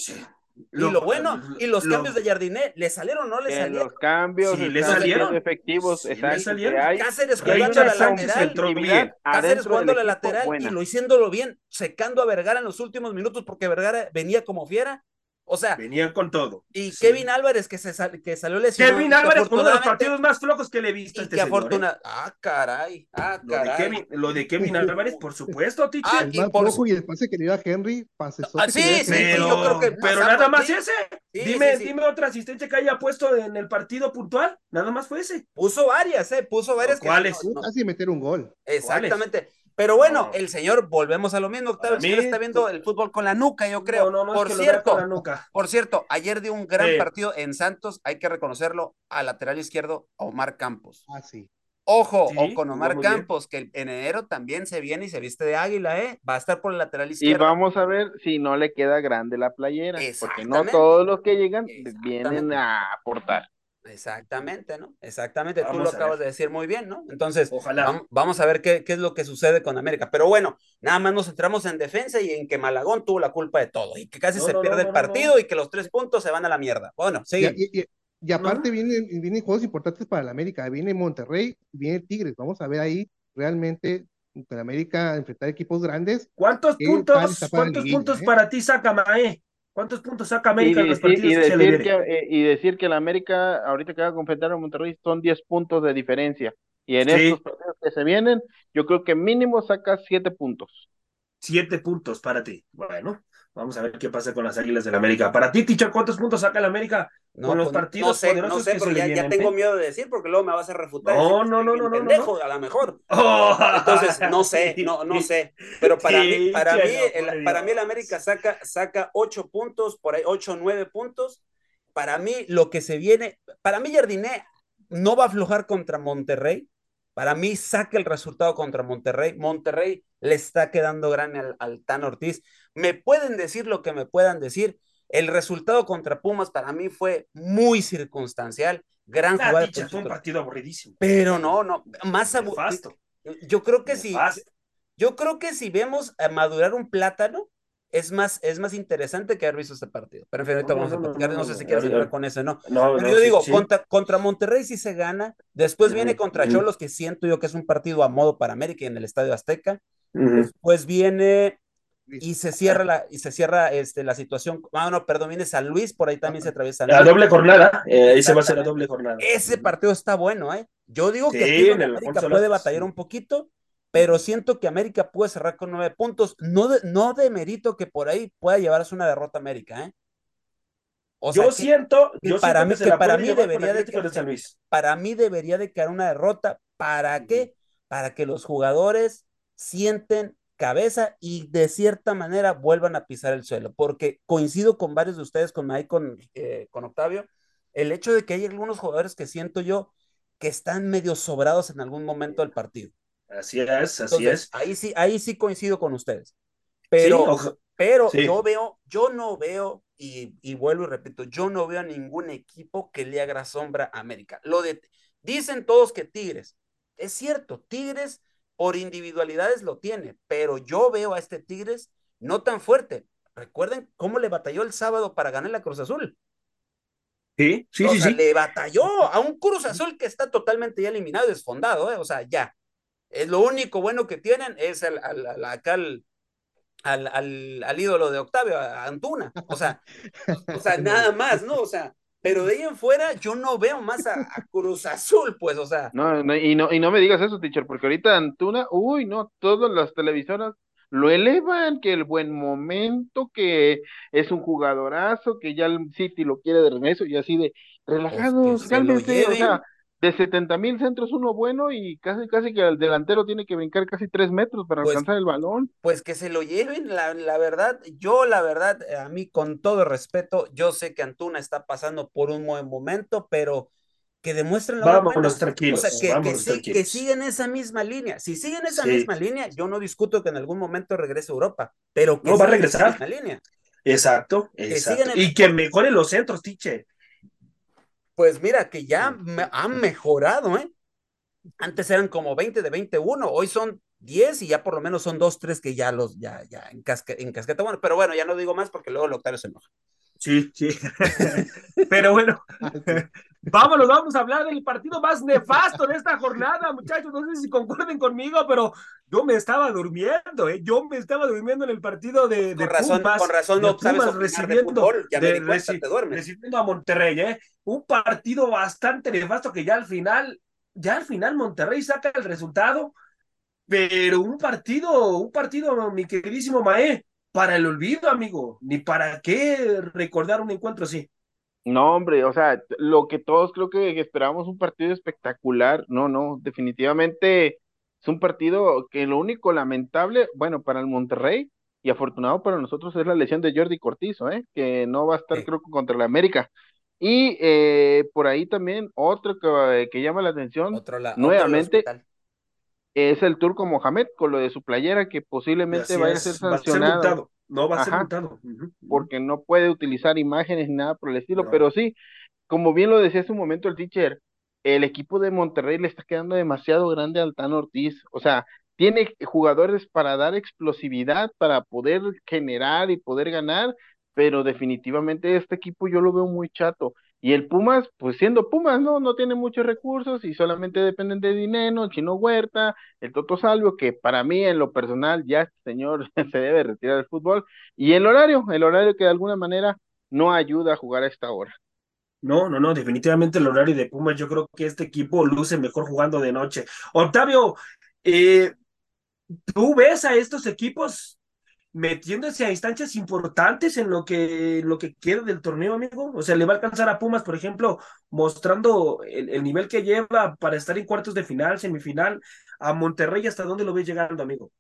y lo bueno, y los cambios de Jardiné, ¿le salieron o no le salieron? Los cambios sí, le salieron efectivos, sí, exacto. Le salieron. Hay, Cáceres jugando la lateral, Cáceres jugando la lateral y lo hiciéndolo bien, secando a Vergara en los últimos minutos porque Vergara venía como fiera o sea, venían con todo. Y Kevin Álvarez, que, se que salió lesionado. Kevin Álvarez, uno de los partidos más flojos que le he visto. Y este afortuna... ¿eh? Ah, caray. Ah, lo De Kevin, lo de Kevin (laughs) Álvarez, por supuesto, teacher. Ah, y, por... y el pase que le dio a Henry, pase ah, sí, sí, pero, yo creo que pero nada más ese. dime, dime otra asistencia que haya puesto en el partido puntual. Nada más fue ese. Puso varias, ¿eh? Puso varias. ¿Cuáles? Que Casi meter un gol. Exactamente. Pero bueno, el señor, volvemos a lo mismo, Octavio, el está viendo el fútbol con la nuca, yo creo. No, no, por cierto, por cierto, ayer dio un gran partido en Santos, hay que reconocerlo, al lateral izquierdo, Omar Campos. Ah, sí. Ojo, o con Omar Campos, que en enero también se viene y se viste de águila, ¿eh? Va a estar por el lateral izquierdo. Y vamos a ver si no le queda grande la playera, porque no todos los que llegan vienen a aportar. Exactamente, ¿no? Exactamente, tú lo acabas de decir muy bien, ¿no? Entonces, Ojalá. Vamos, a ver qué, qué, es lo que sucede con América. Pero bueno, nada más nos centramos en defensa y en que Malagón tuvo la culpa de todo y que casi se pierde el partido y que los tres puntos se van a la mierda. Bueno, sigue. Y, aparte vienen, vienen juegos importantes para la América. Viene Monterrey, viene Tigres. Vamos a ver ahí realmente con América enfrentar equipos grandes. ¿Cuántos puntos, ¿cuántos puntos ¿eh? para ti saca Mae? ¿Cuántos puntos saca América en los partidos y decir, que, eh, y decir que la América, ahorita que va a confrontar a Monterrey, son 10 puntos de diferencia. Y en estos partidos que se vienen, yo creo que mínimo saca 7 puntos. 7 puntos para ti. Bueno, Vamos a ver qué pasa con las Águilas del América. Para ti, Ticha, ¿cuántos puntos saca el América no, con los pues, partidos no sé, poderosos no sé, porque ya, ya, tengo miedo de decir, porque luego me vas a refutar. No, no, no, no, no, pendejo, a lo mejor. (laughs) Oh. Entonces, no sé, (laughs) no, no sé. Pero para mí, para mí, el, para mí el América saca, saca ocho puntos, por ahí, ocho, nueve puntos. Para mí, lo que se viene, para mí, Jardiné no va a aflojar contra Monterrey. Para mí, saca el resultado contra Monterrey. Monterrey le está quedando grande al, al Tan Ortiz. Me pueden decir lo que me puedan decir. El resultado contra Pumas para mí fue muy circunstancial. Gran ah, jugada. fue un partido aburridísimo. Pero no, no, más aburrido. Yo creo que si, yo creo que si vemos a madurar un plátano, es más, es más interesante que haber visto este partido. Pero en fin, ahorita vamos a platicar, no, sé si quieres hablar con eso, ¿no? Pero yo digo, contra, contra, Monterrey sí se gana, después viene contra Cholos, que siento yo que es un partido a modo para América en el Estadio Azteca, después viene y se cierra la, y se cierra este, la situación. Ah, no, perdón, viene San Luis, por ahí también se atraviesa. La doble jornada, eh, ahí se va a hacer la doble jornada. Ese partido está bueno, ¿eh? Yo digo que aquí América puede batallar un poquito, pero siento que América puede cerrar con nueve puntos. No de, no de mérito que por ahí pueda llevarse una derrota América, ¿eh? O sea, yo siento, yo para mí, que, para mí debería de, de para mí debería de quedar una derrota. ¿Para qué? Para que los jugadores sienten cabeza y de cierta manera vuelvan a pisar el suelo, porque coincido con varios de ustedes, con Mike, con, eh, con Octavio, el hecho de que hay algunos jugadores que siento yo que están medio sobrados en algún momento del partido. Así es, así es. Ahí sí, ahí sí coincido con ustedes. Pero, pero yo veo, yo no veo, y, y, vuelvo y repito, yo no veo a ningún equipo que le haga sombra a América. Lo de, dicen todos que Tigres. Es cierto, Tigres por individualidades lo tiene, pero yo veo a este Tigres no tan fuerte. Recuerden cómo le batalló el sábado para ganar la Cruz Azul. Sí, sí, sí, Le batalló a un Cruz Azul que está totalmente ya eliminado y desfondado, ¿eh? O sea, ya. Es lo único bueno que tienen es al, al, acá al, al, al, ídolo de Octavio, a Antuna. O sea, o sea, (laughs) nada más, ¿no? O sea, pero de ahí en fuera yo no veo más a, Cruz Azul, pues, o sea. No, y no, y no me digas eso, teacher, porque ahorita Antuna, uy, no, todas las televisoras lo elevan, que el buen momento, que es un jugadorazo, que ya el City lo quiere de regreso, y así de relajados, cálmense, o sea, de 70 mil centros uno bueno y casi casi que el delantero tiene que brincar casi tres metros para pues alcanzar el balón. Pues que se lo lleven, la, la, verdad, yo la verdad, a mí con todo respeto, yo sé que Antuna está pasando por un buen momento, pero que demuestren la Vámonos tranquilos. O sea, que, que, siguen esa misma línea. Si siguen esa misma línea, yo no discuto que en algún momento regrese a Europa, pero que no va a regresar. Esa línea. Exacto, exacto. Y que mejoren los centros, Tiche pues mira que ya han mejorado, ¿eh? Antes eran como 20 de 21, hoy son 10 y ya por lo menos son 2, 3 que ya los, ya, ya en, en casqueta. Bueno, pero bueno, ya no digo más porque luego el Octavio se enoja. Sí, sí. (laughs) pero bueno, (laughs) vámonos, vamos a hablar del partido más nefasto de esta jornada, muchachos. No sé si concuerden conmigo, pero yo me estaba durmiendo, ¿eh? Yo me estaba durmiendo en el partido de, de con razón, Con razón no sabes recibiendo, de fútbol, ya me recibiendo a Monterrey, ¿eh? Un partido bastante nefasto que ya al final, ya al final Monterrey saca el resultado, pero un partido, un partido, mi queridísimo Mae, para el olvido, amigo, ni para qué recordar un encuentro así. No, hombre, o sea, lo que todos creo que esperábamos un partido espectacular, no, no, definitivamente es un partido que lo único lamentable, bueno, para el Monterrey y afortunado para nosotros es la lesión de Jordi Cortizo, ¿eh? que no va a estar creo contra la América. Y eh, por ahí también otro que, que llama la atención nuevamente es el turco Mohamed con lo de su playera que posiblemente vaya a ser sancionado. No va a ser multado. Porque no puede utilizar imágenes ni nada por el estilo, pero sí, como bien lo decía hace un momento el teacher, el equipo de Monterrey le está quedando demasiado grande al Tan Ortiz, o sea, tiene jugadores para dar explosividad, para poder generar y poder ganar, pero definitivamente este equipo yo lo veo muy chato. Y el Pumas, pues siendo Pumas, ¿no? No tiene muchos recursos y solamente dependen de dinero, el Chino Huerta, el Toto Salvio, que para mí en lo personal ya este señor (laughs) se debe retirar del fútbol. Y el horario, el horario que de alguna manera no ayuda a jugar a esta hora. No, no, no, definitivamente el horario de Pumas, yo creo que este equipo luce mejor jugando de noche. Octavio, eh, ¿tú ves a estos equipos metiéndose a instancias importantes en lo que, lo que queda del torneo, amigo. O sea, le va a alcanzar a Pumas, por ejemplo, mostrando el, nivel que lleva para estar en cuartos de final, semifinal, a Monterrey, ¿hasta dónde lo ves llegando, amigo?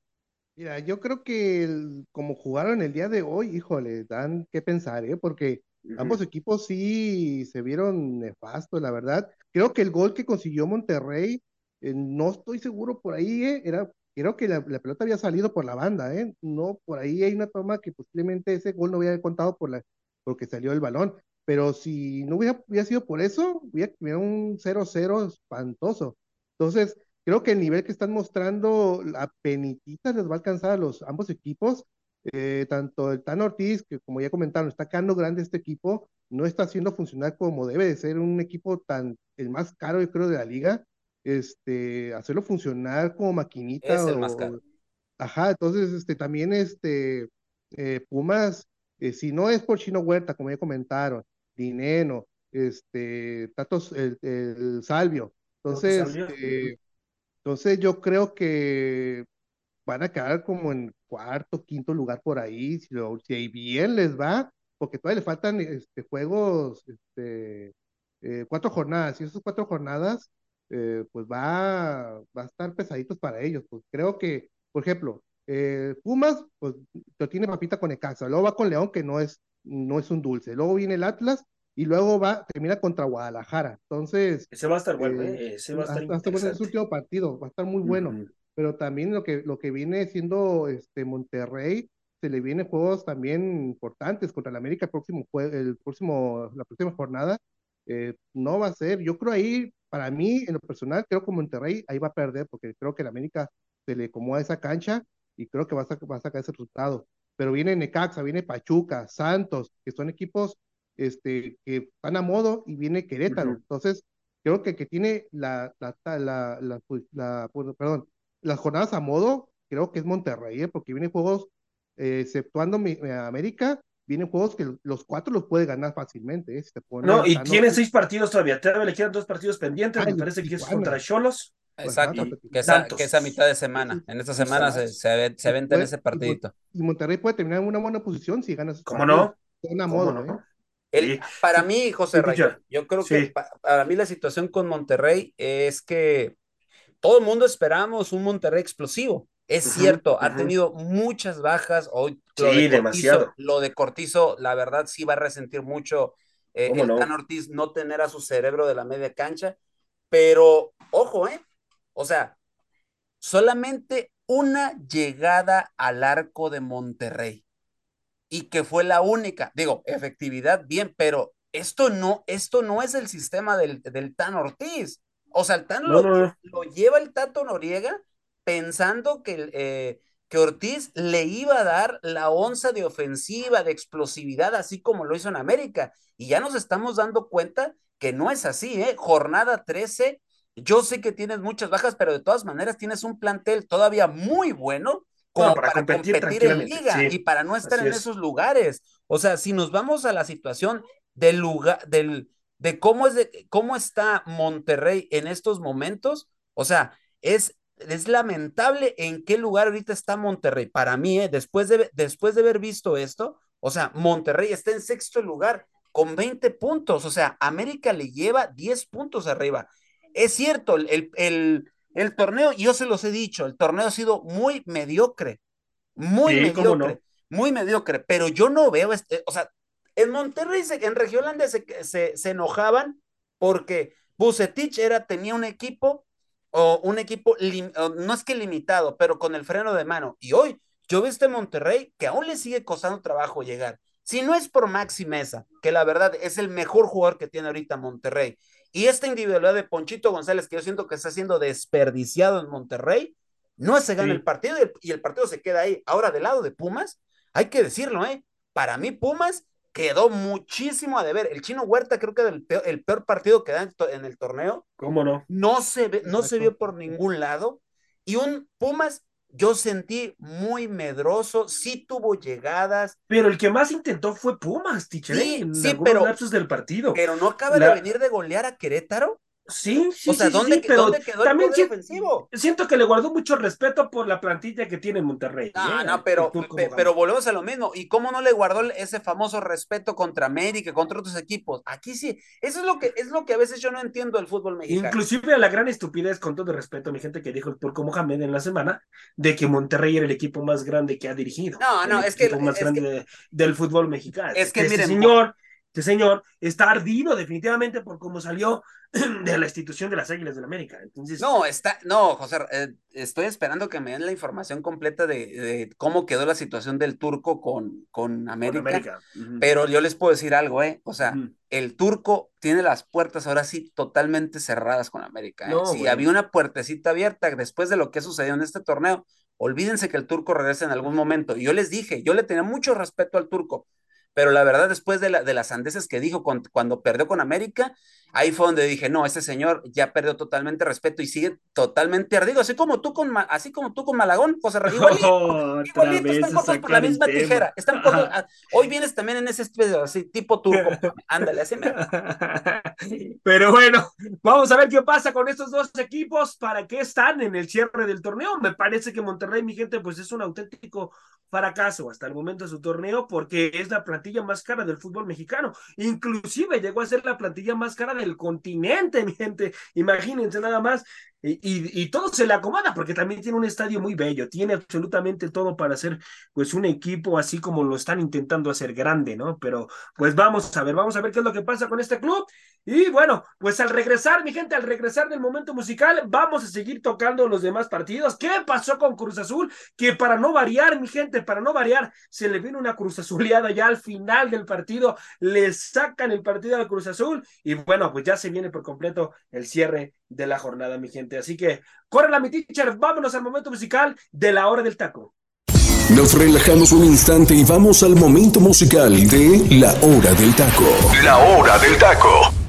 Mira, yo creo que como jugaron el día de hoy, híjole, dan que pensar, ¿eh? Porque ambos equipos sí se vieron nefastos, la verdad. Creo que el gol que consiguió Monterrey, eh, no estoy seguro por ahí, ¿eh? Era creo que la, pelota había salido por la banda, ¿eh? No, por ahí hay una toma que posiblemente ese gol no hubiera contado por la, porque salió el balón. Pero si no hubiera, sido por eso, hubiera, un 0-0 espantoso. Entonces, creo que el nivel que están mostrando, a penititas les va a alcanzar a los ambos equipos. Eh, tanto el Tan Ortiz, que como ya comentaron, está quedando grande este equipo, no está haciendo funcionar como debe de ser un equipo tan, el más caro, yo creo, de la liga este, hacerlo funcionar como maquinita. Es el más caro. Ajá, entonces, este, también, este, eh, Pumas, eh, si no es por Chino Huerta, como ya comentaron, Dineno, este, Tatos, el, el Salvio, entonces, eh, entonces yo creo que van a quedar como en cuarto, quinto lugar por ahí, si, lo, si bien les va, porque todavía le faltan este, juegos, este, cuatro jornadas, y esas cuatro jornadas eh, pues va, va a estar pesaditos para ellos. Pues creo que, por ejemplo, eh, Pumas, pues lo tiene papita con Ecaxa, luego va con León, que no es, no es un dulce, luego viene el Atlas y luego va, termina contra Guadalajara. Entonces. Ese va a estar bueno, eh, ese va a estar hasta, hasta el último partido, va a estar muy bueno. Pero también lo que, lo que viene siendo este Monterrey, se le vienen juegos también importantes contra el América el próximo, el próximo, la próxima jornada. No va a ser, yo creo ahí para mí, en lo personal, creo que Monterrey ahí va a perder, porque creo que el América se le acomoda esa cancha y creo que va a, sacar, va a sacar ese resultado. Pero viene Necaxa, viene Pachuca, Santos, que son equipos este, que van a modo, y viene Querétaro. Entonces, creo que que tiene la, la, la, la, perdón, las jornadas a modo, creo que es Monterrey, ¿eh? porque viene juegos, eh, exceptuando mi, América, vienen juegos que los cuatro los puede ganar fácilmente. ¿eh? no, y tiene seis partidos todavía. Todavía le quedan dos partidos pendientes. me parece que es contra Cholos. Exacto, que, esa, que esa mitad de semana. En esta semana se, se, se venta en ese partidito. Y Monterrey puede terminar en una buena posición si ganas. ¿Cómo no? Una modo, ¿eh? El, para mí, José Rayo, yo creo que para mí la situación con Monterrey es que todo el mundo esperamos un Monterrey explosivo. Es cierto, ha tenido muchas bajas. Hoy lo sí, de demasiado. Lo de Cortizo, la verdad, sí va a resentir mucho eh, el no? Ortiz no tener a su cerebro de la media cancha. Pero, ojo, ¿eh? O sea, solamente una llegada al arco de Monterrey. Y que fue la única. Digo, efectividad, bien, pero esto no, esto no es el sistema del, del Tan Ortiz. O sea, el Tan lo, lo lleva el Tato Noriega pensando que, eh, que Ortiz le iba a dar la onza de ofensiva, de explosividad, así como lo hizo en América. Y ya nos estamos dando cuenta que no es así, ¿eh? Jornada 13, yo sé que tienes muchas bajas, pero de todas maneras tienes un plantel todavía muy bueno como para, competir, en liga y para no estar en esos lugares. O sea, si nos vamos a la situación del lugar, del, de cómo es de, cómo está Monterrey en estos momentos, o sea, es es lamentable en qué lugar ahorita está Monterrey. Para mí, ¿eh? después, de, después de haber visto esto, o sea, Monterrey está en sexto lugar con 20 puntos, o sea, América le lleva 10 puntos arriba. Es cierto, el, el, el torneo, yo se los he dicho, el torneo ha sido muy mediocre, muy mediocre, muy mediocre, pero yo no veo, este, o sea, en Monterrey, en Regiolandia se, se, se enojaban porque Bucetich era, tenía un equipo o un equipo, no es que limitado, pero con el freno de mano. Y hoy yo veo este Monterrey que aún le sigue costando trabajo llegar. Si no es por Maxi Mesa, que la verdad es el mejor jugador que tiene ahorita Monterrey, y esta individualidad de Ponchito González, que yo siento que está siendo desperdiciado en Monterrey, no se gana el partido y el, partido se queda ahí. Ahora, del lado de Pumas, hay que decirlo, ¿eh? Para mí, Pumas quedó muchísimo a deber. El chino Huerta creo que el peor, el peor partido que da en el torneo. ¿Cómo no? No se, ve, no se vio por ningún lado. Y un Pumas, yo sentí muy medroso, sí tuvo llegadas. Pero el que más intentó fue Pumas, Tichere, sí, sí pero, del partido. Pero no acaba de venir de golear a Querétaro. Sí, sí, o sea, ¿dónde, quedó también el ofensivo? Siento que le guardó mucho respeto por la plantilla que tiene Monterrey. No, ¿eh? no, pero, pero volvemos a lo mismo. ¿Y cómo no le guardó ese famoso respeto contra América, contra otros equipos? Aquí sí, eso es lo que es lo que a veces yo no entiendo del fútbol mexicano. Inclusive a la gran estupidez, con todo respeto, mi gente que dijo el Turco Mohamed en la semana, de que Monterrey era el equipo más grande que ha dirigido. No, no, es que... El equipo más grande del fútbol mexicano. Es que, miren, señor este señor está ardido definitivamente por cómo salió (clears throat) de la institución de las Águilas del la América. Entonces... No, está, no, José, eh, estoy esperando que me den la información completa de, cómo quedó la situación del turco con, con América. Pero yo les puedo decir algo, ¿eh? O sea, el turco tiene las puertas ahora sí totalmente cerradas con América. ¿eh? si había una puertecita abierta después de lo que sucedió en este torneo, olvídense que el turco regrese en algún momento. Y yo les dije, yo le tenía mucho respeto al turco pero la verdad, después de, la, de las sandeces que dijo cuando perdió con América, ahí fue donde dije, no, este señor ya perdió totalmente respeto y sigue totalmente ardido, así como tú con, así como tú con Malagón, José Igualito, (laughs) igualito están por la misma tijera. Están ah, hoy vienes también en ese así, tipo turco. (laughs) Ándale, así me... (laughs) Pero bueno, vamos a ver qué pasa con estos dos equipos, para qué están en el cierre del torneo. Me parece que Monterrey, mi gente, pues es un auténtico fracaso hasta el momento de su torneo porque es la plantilla más cara del fútbol mexicano. Inclusive llegó a ser la plantilla más cara del continente, mi gente. Imagínense nada más. Y, todo se le acomoda porque también tiene un estadio muy bello, tiene absolutamente todo para hacer pues un equipo así como lo están intentando hacer grande, ¿no? Pero pues vamos a ver, vamos a ver qué es lo que pasa con este club. Y bueno, pues al regresar, mi gente, al regresar del momento musical, vamos a seguir tocando los demás partidos. ¿Qué pasó con Cruz Azul? Que para no variar, mi gente, para no variar, se le vino una Cruz Azuleada ya al final del partido, le sacan el partido al Cruz Azul y bueno, pues ya se viene por completo el cierre de la jornada, mi gente. Así que, corre la mi teacher, vámonos al momento musical de la hora del taco. Nos relajamos un instante y vamos al momento musical de La Hora del Taco. La Hora del Taco.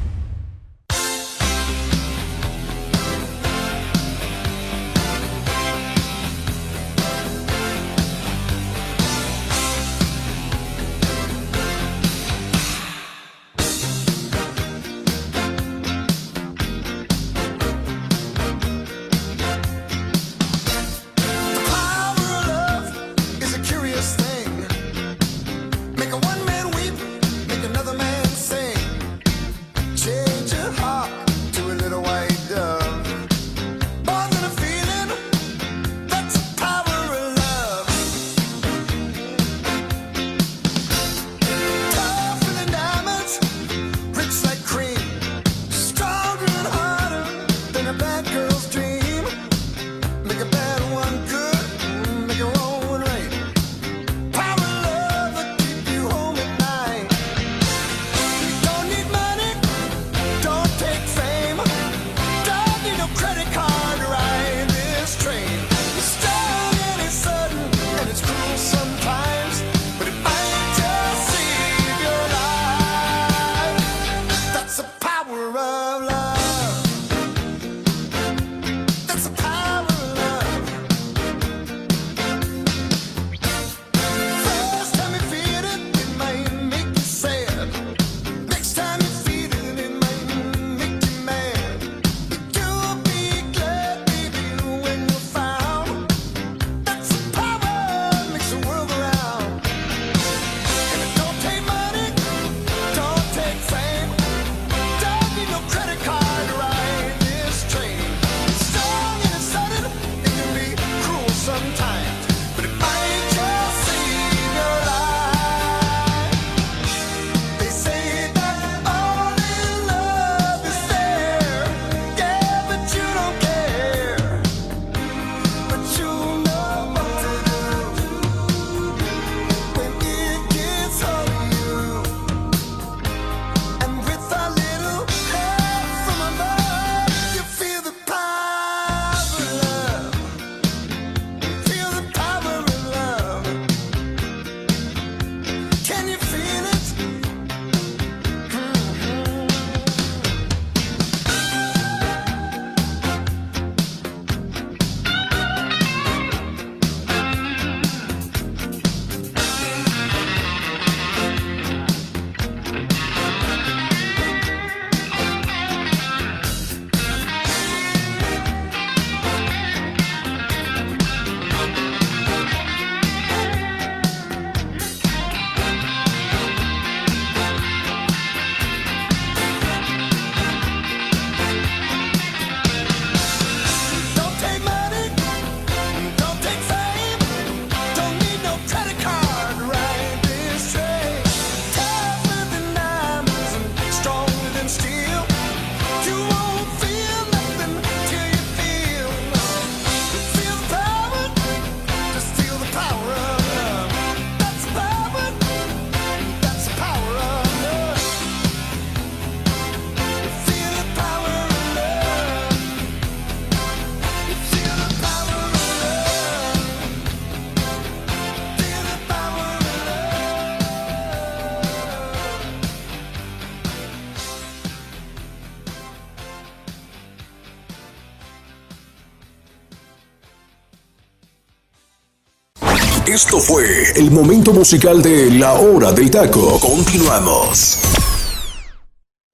Esto fue el momento musical de La Hora del Taco. Continuamos.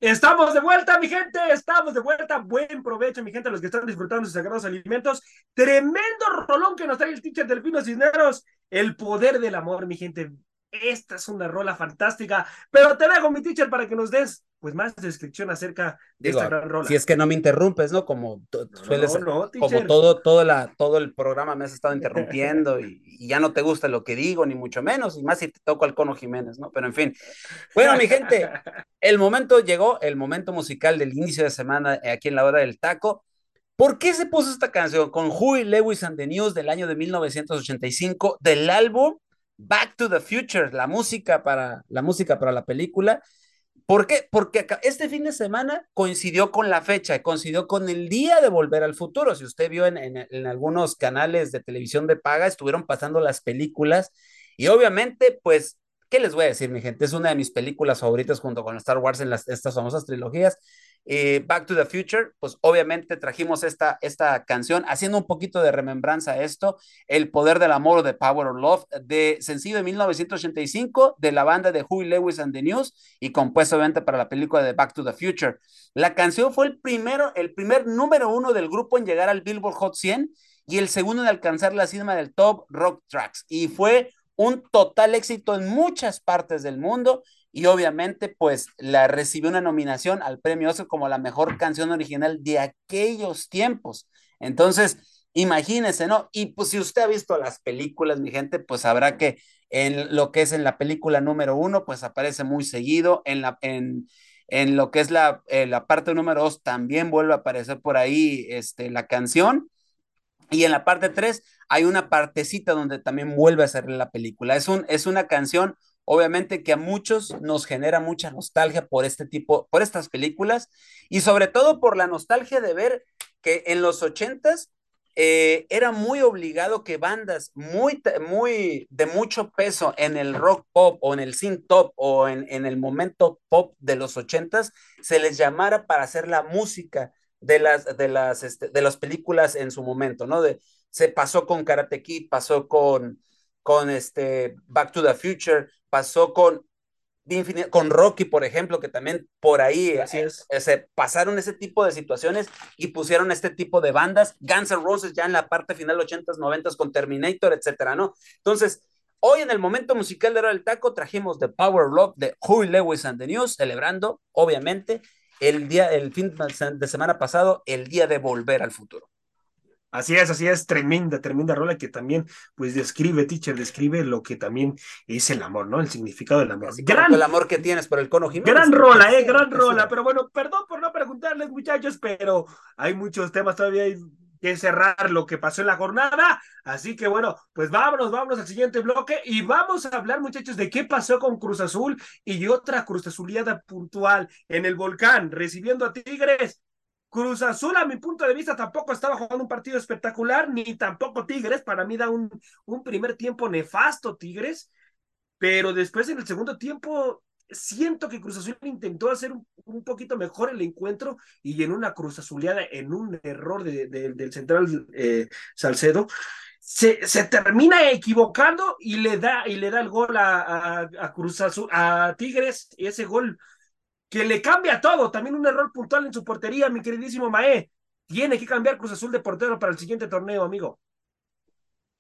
Estamos de vuelta, mi gente, estamos de vuelta. Buen provecho, mi gente, los que están disfrutando sus sagrados alimentos. Tremendo rolón que nos trae el teacher Delfino Cisneros. El poder del amor, mi gente. Esta es una rola fantástica, pero te dejo mi teacher para que nos des pues más descripción acerca de esta gran rola. Si es que no me interrumpes, ¿no? Como sueles, como todo, todo, la, todo el programa me has estado interrumpiendo y, ya no te gusta lo que digo, ni mucho menos, y más si te toco al Cono Jiménez, ¿no? Pero en fin. Bueno, mi gente, (laughs) el momento llegó, el momento musical del inicio de semana aquí en la hora del taco. ¿Por qué se puso esta canción con Huey Lewis and the News del año de 1985 del álbum Back to the Future, la música para la música para la película. ¿Por qué? Porque este fin de semana coincidió con la fecha, coincidió con el día de Volver al Futuro. Si usted vio en, algunos canales de televisión de paga, estuvieron pasando las películas y obviamente, pues, ¿qué les voy a decir, mi gente? Es una de mis películas favoritas junto con Star Wars en las, estas famosas trilogías. Eh, Back to the Future, pues obviamente trajimos esta, esta canción haciendo un poquito de remembranza a esto, El Poder del Amor de Power of Love, de sencillo de 1985 de la banda de Huey Lewis and the News y compuesto obviamente para la película de Back to the Future. La canción fue el primero, el primer número uno del grupo en llegar al Billboard Hot 100 y el segundo en alcanzar la cima del Top Rock Tracks y fue un total éxito en muchas partes del mundo y obviamente pues la recibió una nominación al premio Oscar como la mejor canción original de aquellos tiempos. Entonces, imagínense, ¿no? Y pues si usted ha visto las películas, mi gente, pues sabrá que en lo que es en la película número uno, pues aparece muy seguido, en la, en, en lo que es la, eh, la parte número dos también vuelve a aparecer por ahí este, la canción. Y en la parte tres hay una partecita donde también vuelve a ser la película. Es, un, es una canción obviamente que a muchos nos genera mucha nostalgia por este tipo, por estas películas y sobre todo por la nostalgia de ver que en los ochentas eh, era muy obligado que bandas muy, muy de mucho peso en el rock pop o en el synth pop o en, en el momento pop de los ochentas se les llamara para hacer la música de las, de las, este, de las películas en su momento, ¿no? De, se pasó con Karate Kid, pasó con, con este Back to the Future, pasó con con Rocky, por ejemplo, que también por ahí Así eh, es. se pasaron ese tipo de situaciones y pusieron este tipo de bandas, Guns N' Roses ya en la parte final 80s, 90s con Terminator, etcétera, ¿no? Entonces, hoy en el momento musical de Hora del Taco trajimos The Power Love de Huey Lewis and the News, celebrando, obviamente, el día, el fin de semana pasado, el día de volver al futuro. Así es, así es, tremenda, tremenda rola que también, pues, describe, teacher, describe lo que también es el amor, ¿no? El significado del amor. gran, el amor que tienes por el cono Gran rola, eh, gran rola, pero bueno, perdón por no preguntarles, muchachos, pero hay muchos temas todavía que cerrar lo que pasó en la jornada, así que bueno, pues vámonos, vámonos al siguiente bloque y vamos a hablar, muchachos, de qué pasó con Cruz Azul y otra Cruz Azuliada puntual en el volcán, recibiendo a Tigres Cruz Azul, a mi punto de vista, tampoco estaba jugando un partido espectacular, ni tampoco Tigres. Para mí da un, un primer tiempo nefasto Tigres, pero después en el segundo tiempo siento que Cruz Azul intentó hacer un, poquito mejor el encuentro y en una Cruz Azuleada, en un error del central eh, Salcedo, se, se, termina equivocando y le da, y le da el gol a, a Cruz Azul, a Tigres, ese gol que le cambia todo. También un error puntual en su portería, mi queridísimo Mae. Tiene que cambiar Cruz Azul de portero para el siguiente torneo, amigo.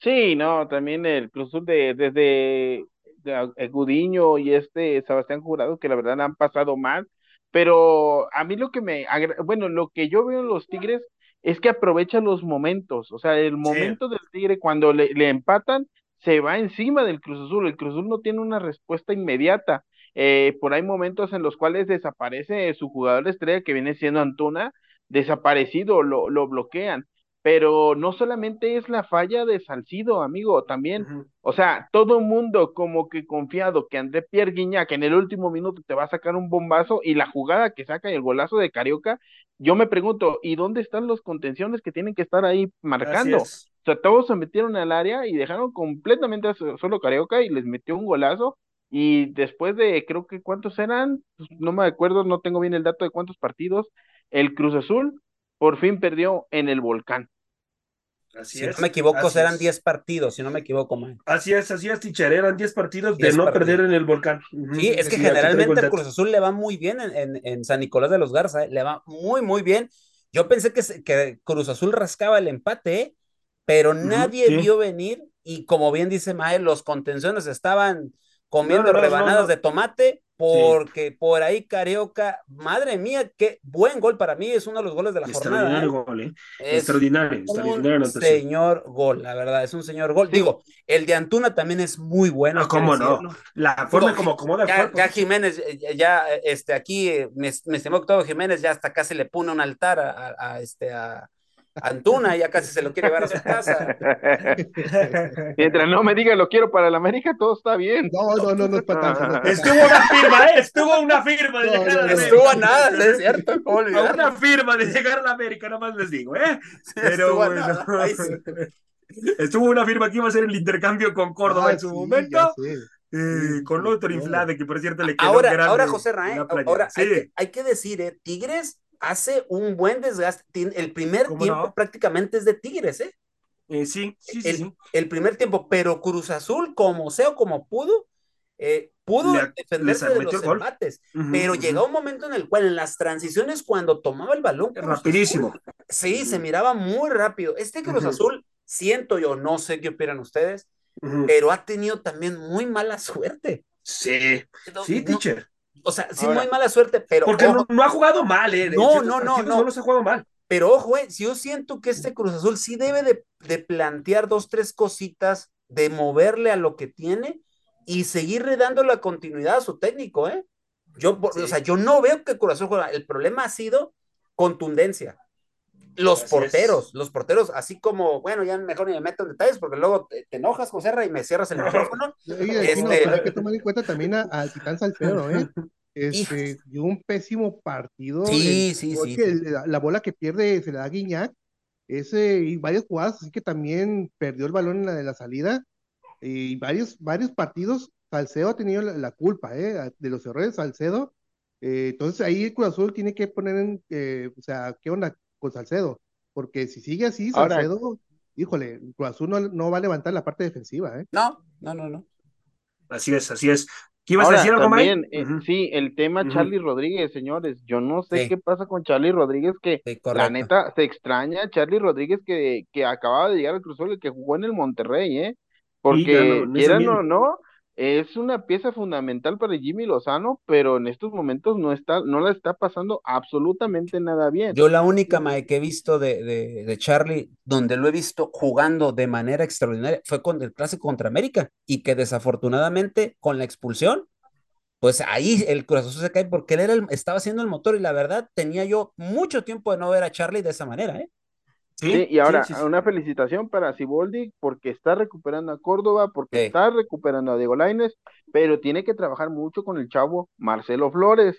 Sí, no, también el Cruz Azul de, desde de Gudiño y este Sebastián Jurado, que la verdad han pasado mal, pero a mí lo que me, bueno, lo que yo veo en los Tigres es que aprovechan los momentos, o sea, el momento del Tigre cuando le, le empatan, se va encima del Cruz Azul, el Cruz Azul no tiene una respuesta inmediata, eh, por ahí momentos en los cuales desaparece su jugador estrella que viene siendo Antuna, desaparecido, lo, lo bloquean. Pero no solamente es la falla de Salcido, amigo, también, o sea, todo el mundo como que confiado que André Pierre Guignac en el último minuto te va a sacar un bombazo y la jugada que saca y el golazo de Carioca, yo me pregunto, ¿y dónde están los contenciones que tienen que estar ahí marcando? O sea, todos se metieron al área y dejaron completamente a solo Carioca y les metió un golazo y después de, creo que cuántos eran, pues, no me acuerdo, no tengo bien el dato de cuántos partidos, el Cruz Azul por fin perdió en el volcán. si no me equivoco, eran 10 partidos, si no me equivoco, man. Así es, así es, teacher, eran 10 partidos de no perder en el volcán. Sí, es que generalmente el Cruz Azul le va muy bien en, en, San Nicolás de los Garza, ¿eh? le va muy, muy bien. Yo pensé que, que Cruz Azul rascaba el empate, ¿eh? pero nadie vio venir y como bien dice Mae, los contenciones estaban comiendo rebanadas de tomate porque por ahí Carioca, madre mía, qué buen gol para mí, es uno de los goles de la jornada. ¿eh? Gol, ¿eh? extraordinario, extraordinario. señor gol, la verdad, es un señor gol. Digo, el de Antuna también es muy bueno. Ah, ¿Cómo no? La forma como acomoda ya, ya, Jiménez, ya, este, aquí, mi, estimó Octavio Jiménez ya hasta casi le pone un altar a este, a, Antuna ya casi se lo quiere llevar a su casa. (laughs) Mientras no me diga lo quiero para la América, todo está bien. No, no, no, no es para tanto. Estuvo una firma, ¿eh? Estuvo una firma de llegar a la América. Estuvo a nada, es cierto. A una firma de llegar a la América, nomás les digo, ¿eh? Pero bueno. (laughs) Estuvo una firma que iba a ser el intercambio con Córdoba en su momento. Eh, con otro inflade que por cierto le quedó ahora, grande ahora José Raúl, ahora hay, que, hay que decir, eh, Tigres hace un buen desgaste. El primer tiempo prácticamente es de Tigres, ¿eh? eh sí, sí, el, sí, El primer tiempo, pero Cruz Azul, como sea o como pudo, eh, pudo defenderse de los embates, pero llegó un momento en el cual en las transiciones, cuando tomaba el balón, rapidísimo. sí, se miraba muy rápido. Este Cruz Azul, siento yo, no sé qué opinan ustedes, pero ha tenido también muy mala suerte. Sí, sí, teacher. O sea, sí, muy mala suerte, pero. Porque no, ha jugado mal, ¿eh? no, no, no, no. No se ha jugado mal. Pero ojo, eh, si yo siento que este Cruz Azul sí debe de, de, plantear dos, tres cositas, de moverle a lo que tiene y seguirle dando la continuidad a su técnico, ¿eh? Yo, o sea, yo no veo que Cruz Azul juega. El problema ha sido contundencia. Los porteros, los porteros, así como, bueno, ya mejor ni me meto en detalles porque luego te, enojas, José y me cierras el micrófono. (laughs) este... hay que tomar en cuenta también al Titán Salcedo, ¿eh? (laughs) Este, dio un pésimo partido. Sí, sí, sí. La, bola que pierde se la da Guiñac. Ese, y varias jugadas, así que también perdió el balón en la de la salida. Y varios, varios partidos, Salcedo ha tenido la, culpa ¿eh? de los errores de Salcedo. Eh, entonces ahí el Cruz Azul tiene que poner en, eh, o sea, ¿qué onda? Con Salcedo, porque si sigue así, Salcedo, híjole, Cruz Azul no, va a levantar la parte defensiva, ¿eh? No, no, no, no. Así es, así es. ¿Qué ibas a decir algo, también, eh, Sí, el tema Charlie Rodríguez, señores. Yo no sé qué pasa con Charlie Rodríguez, que la neta se extraña. Charlie Rodríguez que, que acababa de llegar al Cruz Azul y que jugó en el Monterrey, ¿eh? Porque quieran o no, es una pieza fundamental para Jimmy Lozano, pero en estos momentos no está, no la está pasando absolutamente nada bien. Yo la única mae que he visto de, de, Charlie, donde lo he visto jugando de manera extraordinaria, fue con el clásico contra América, y que desafortunadamente con la expulsión, pues ahí el corazón se cae porque él era estaba haciendo el motor, y la verdad tenía yo mucho tiempo de no ver a Charlie de esa manera, ¿eh? Sí, y ahora una felicitación para Siboldi porque está recuperando a Córdoba, porque está recuperando a Diego Laines, pero tiene que trabajar mucho con el chavo Marcelo Flores,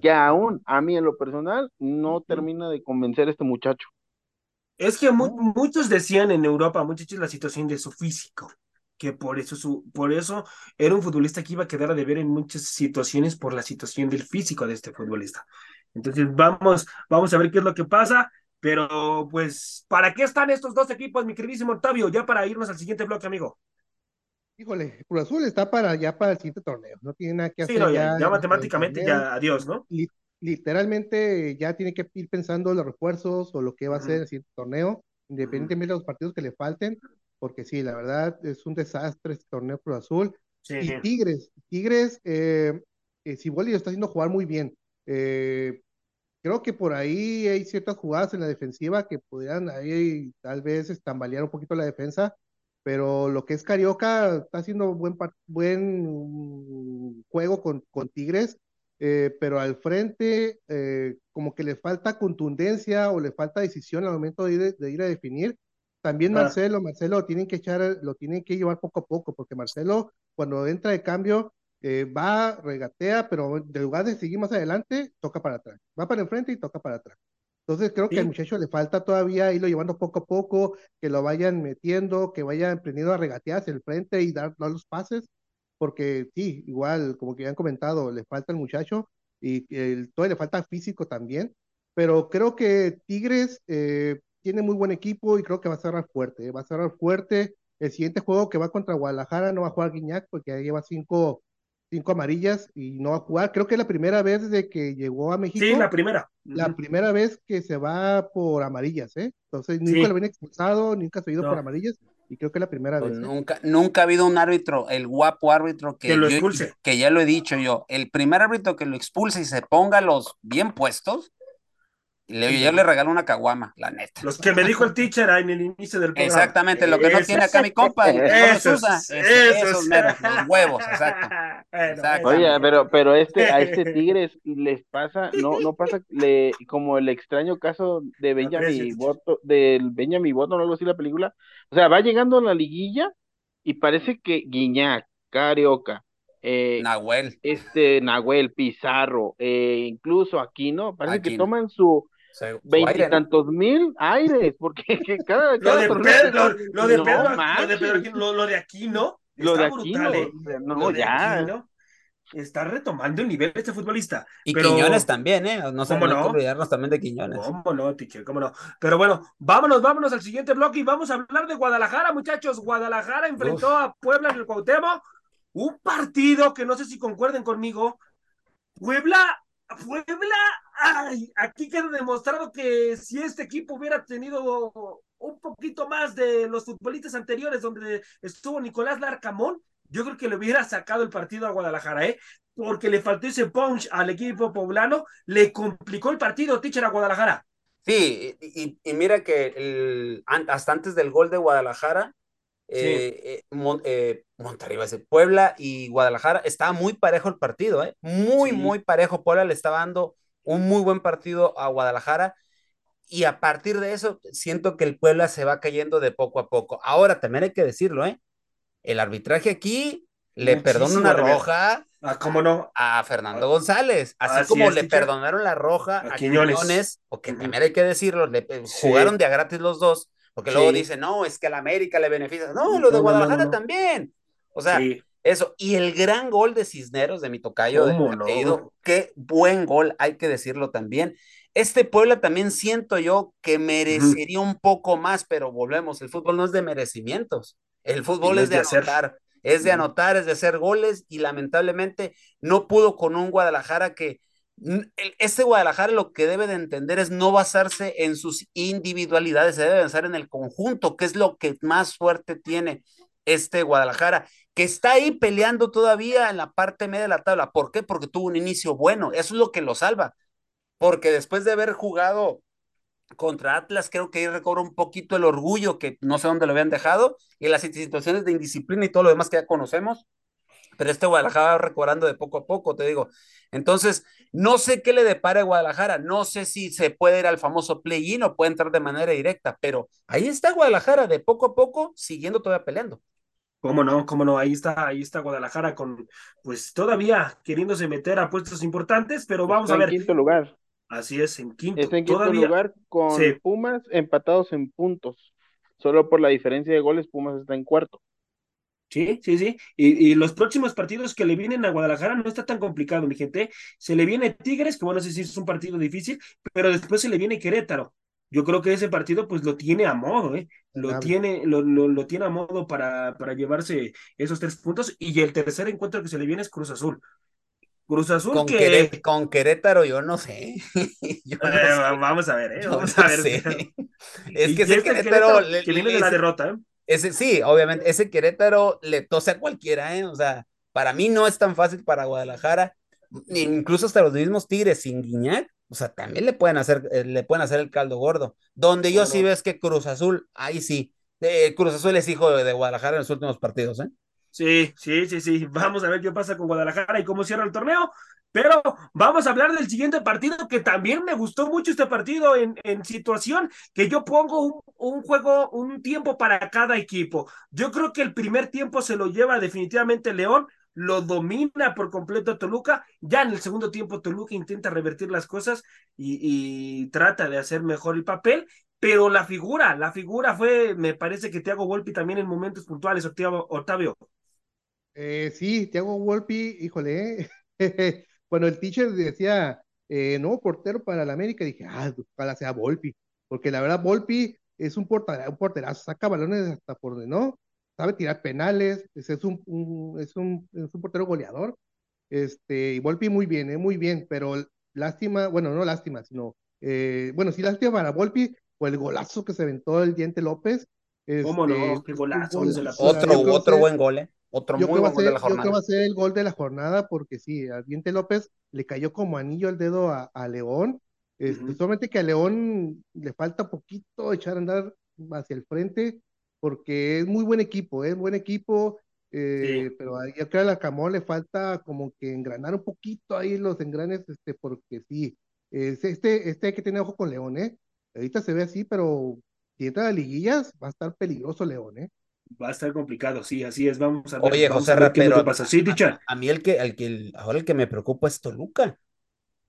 que aún a mí en lo personal no termina de convencer a este muchacho. Es que muchos decían en Europa, muchachos, la situación de su físico, que por eso, su, por eso era un futbolista que iba a quedar a deber en muchas situaciones por la situación del físico de este futbolista. Entonces vamos, vamos a ver qué es lo que pasa. Pero, pues, ¿para qué están estos dos equipos, mi queridísimo Octavio? Ya para irnos al siguiente bloque, amigo. Híjole, Cruz Azul está para ya para el siguiente torneo, no tiene nada que hacer. Sí, no, ya, ya, matemáticamente ya adiós, ¿no? literalmente ya tiene que ir pensando los refuerzos o lo que va a ser el siguiente torneo, independientemente de los partidos que le falten, porque sí, la verdad es un desastre este torneo Cruz Azul. Y Tigres, Tigres, eh, eh, lo está haciendo jugar muy bien. Eh, Creo que por ahí hay ciertas jugadas en la defensiva que podrían ahí tal vez estambalear un poquito la defensa, pero lo que es Carioca está haciendo buen, buen juego con, con Tigres, eh, pero al frente eh, como que le falta contundencia o le falta decisión al momento de ir, de ir a definir. También Marcelo, Marcelo lo tienen que echar, lo tienen que llevar poco a poco, porque Marcelo cuando entra de cambio eh, va, regatea, pero en lugar de seguir más adelante, toca para atrás. Va para enfrente y toca para atrás. Entonces creo que al muchacho le falta todavía irlo llevando poco a poco, que lo vayan metiendo, que vayan aprendiendo a regatear hacia el frente y dar, los pases, porque sí, igual, como que ya han comentado, le falta al muchacho y el, todo le falta físico también, pero creo que Tigres eh, tiene muy buen equipo y creo que va a cerrar fuerte, ¿eh? va a cerrar fuerte. El siguiente juego que va contra Guadalajara no va a jugar Guiñac porque ya lleva cinco, cinco amarillas y no va a jugar. Creo que es la primera vez desde que llegó a México. Sí, la primera. La primera vez que se va por amarillas, ¿eh? Entonces nunca lo viene expulsado, nunca se ha ido por amarillas y creo que es la primera pues vez. ¿eh? Nunca, nunca ha habido un árbitro, el guapo árbitro que, lo expulse. que ya lo he dicho yo, el primer árbitro que lo expulse y se ponga los bien puestos, le, yo le regalo una caguama, la neta. Los que me dijo el teacher en el inicio del programa. Exactamente, lo que no tiene acá mi compa. Esos, esos, esos meros, los huevos, exacto. (laughs) Oye, pero, pero este, a este (laughs) Tigres les pasa, no, no pasa le, como el extraño caso de Benjamin Botto, del Benjamin Botto, o algo así la película. O sea, va llegando a la liguilla y parece que Guiñac, Carioca, eh, Nahuel. Este, Nahuel, Pizarro, eh, incluso Aquino, parece que toman su, veintitantos mil aires, porque (laughs) cada, lo, de Pedro, lo, de Pedro, lo, de Pedro, lo, de aquí, ¿no? Lo de aquí, ¿eh? no, ya. Está retomando el nivel de este futbolista. Y Quiñones también, ¿eh? No se no? olvidarnos también de Quiñones. ¿Cómo no, teacher? ¿Cómo no? Pero bueno, vámonos, vámonos al siguiente bloque y vamos a hablar de Guadalajara, muchachos. Guadalajara enfrentó a Puebla en el Cuauhtémoc. Un partido que no sé si concuerden conmigo. Puebla Puebla, ay, aquí queda demostrado que si este equipo hubiera tenido un poquito más de los futbolistas anteriores donde estuvo Nicolás Larcamón, yo creo que le hubiera sacado el partido a Guadalajara, ¿eh? Porque le faltó ese punch al equipo poblano, le complicó el partido, teacher, a Guadalajara. Sí, y, y mira que el, hasta antes del gol de Guadalajara, eh, eh, eh Puebla y Guadalajara, estaba muy parejo el partido, ¿eh? muy, muy parejo. Puebla le estaba dando un muy buen partido a Guadalajara y a partir de eso siento que el Puebla se va cayendo de poco a poco. Ahora también hay que decirlo, ¿eh? El arbitraje aquí le perdona una roja ah, ¿cómo no? a Fernando González, así, como le perdonaron la roja a, Quiñones, porque también hay que decirlo, le, jugaron de a gratis los dos porque luego dice, no, es que a la América le beneficia. No, lo de Guadalajara también. O sea, eso. Y el gran gol de Cisneros, de mi tocayo, de qué buen gol, hay que decirlo también. Este Puebla también siento yo que merecería un poco más, pero volvemos, el fútbol no es de merecimientos. El fútbol es, de, anotar, es de anotar, es de hacer goles y lamentablemente no pudo con un Guadalajara que este Guadalajara lo que debe de entender es no basarse en sus individualidades, se debe basar en el conjunto, que es lo que más fuerte tiene este Guadalajara, que está ahí peleando todavía en la parte media de la tabla. ¿Por qué? Porque tuvo un inicio bueno, eso es lo que lo salva, porque después de haber jugado contra Atlas, creo que ahí recobra un poquito el orgullo que no sé dónde lo habían dejado y las situaciones de indisciplina y todo lo demás que ya conocemos pero este Guadalajara va recobrando de poco a poco, te digo. Entonces, no sé qué le depara a Guadalajara, no sé si se puede ir al famoso play-in o puede entrar de manera directa, pero ahí está Guadalajara de poco a poco, siguiendo todavía peleando. ¿Cómo no? ¿Cómo no? Ahí está, ahí está Guadalajara con, pues todavía queriéndose meter a puestos importantes, pero vamos a ver. En quinto lugar. Así es, en quinto. Está en quinto lugar con Pumas empatados en puntos. Solo por la diferencia de goles, Pumas está en cuarto. Sí, sí, sí. Y, los próximos partidos que le vienen a Guadalajara no está tan complicado, mi gente. Se le viene Tigres, que bueno, sé si es un partido difícil, pero después se le viene Querétaro. Yo creo que ese partido pues lo tiene a modo, ¿eh? Lo tiene, lo, lo, tiene a modo para, para llevarse esos tres puntos. Y el tercer encuentro que se le viene es Cruz Azul. Cruz Azul con, que... con Querétaro yo no sé. (laughs) Eh, vamos a ver, ¿eh? Vamos a ver. (laughs) Es que ese Querétaro, que viene de la derrota, ¿eh? Ese, sí, obviamente, ese Querétaro le tose a cualquiera, ¿eh? O sea, para mí no es tan fácil para Guadalajara, incluso hasta los mismos Tigres sin Guiñac, o sea, también le pueden hacer, eh, le pueden hacer el caldo gordo. Donde yo sí veo es que Cruz Azul, ahí sí, eh, Cruz Azul es hijo de, Guadalajara en los últimos partidos, ¿eh? Sí, sí, sí, sí. Vamos a ver qué pasa con Guadalajara y cómo cierra el torneo. Pero vamos a hablar del siguiente partido, que también me gustó mucho este partido en, en situación que yo pongo un, un, juego, un tiempo para cada equipo. Yo creo que el primer tiempo se lo lleva definitivamente León, lo domina por completo Toluca. Ya en el segundo tiempo Toluca intenta revertir las cosas y, trata de hacer mejor el papel. Pero la figura, la figura fue, me parece que Thiago Volpi también en momentos puntuales, Octavio. Eh, sí, Thiago Volpi, híjole, (laughs) Cuando el teacher decía, eh, no, portero para la América, dije, ah, ojalá sea Volpi. porque la verdad Volpi es un, porterazo, un porterazo, saca balones hasta por donde no, sabe tirar penales, es, un, es, un, es un portero goleador, este, y Volpi muy bien, eh, muy bien, pero lástima, bueno, no lástima, sino, eh, bueno, sí lástima para Volpi, o el golazo que se aventó el Diente López. ¿Cómo no? Este, Qué golazo. otro, otro buen gol, ¿eh? Otro muy buen gol de la jornada. Yo creo que va a ser el gol de la jornada porque sí, al Diente López le cayó como anillo al dedo a, a León. Este, Solamente que a León le falta poquito echar a andar hacia el frente porque es muy buen equipo, es buen equipo, eh, pero yo creo que a la Camón le falta como que engranar un poquito ahí los engranes, este, porque sí, este, este hay que tener ojo con León, ¿eh? Ahorita se ve así, pero si entra a liguillas, va a estar peligroso León, ¿eh? Va a estar complicado, sí, así es. Vamos a ver. Oye, José qué pasa. Sí, dicha. A, mí el que, el que, ahora el que me preocupa es Toluca.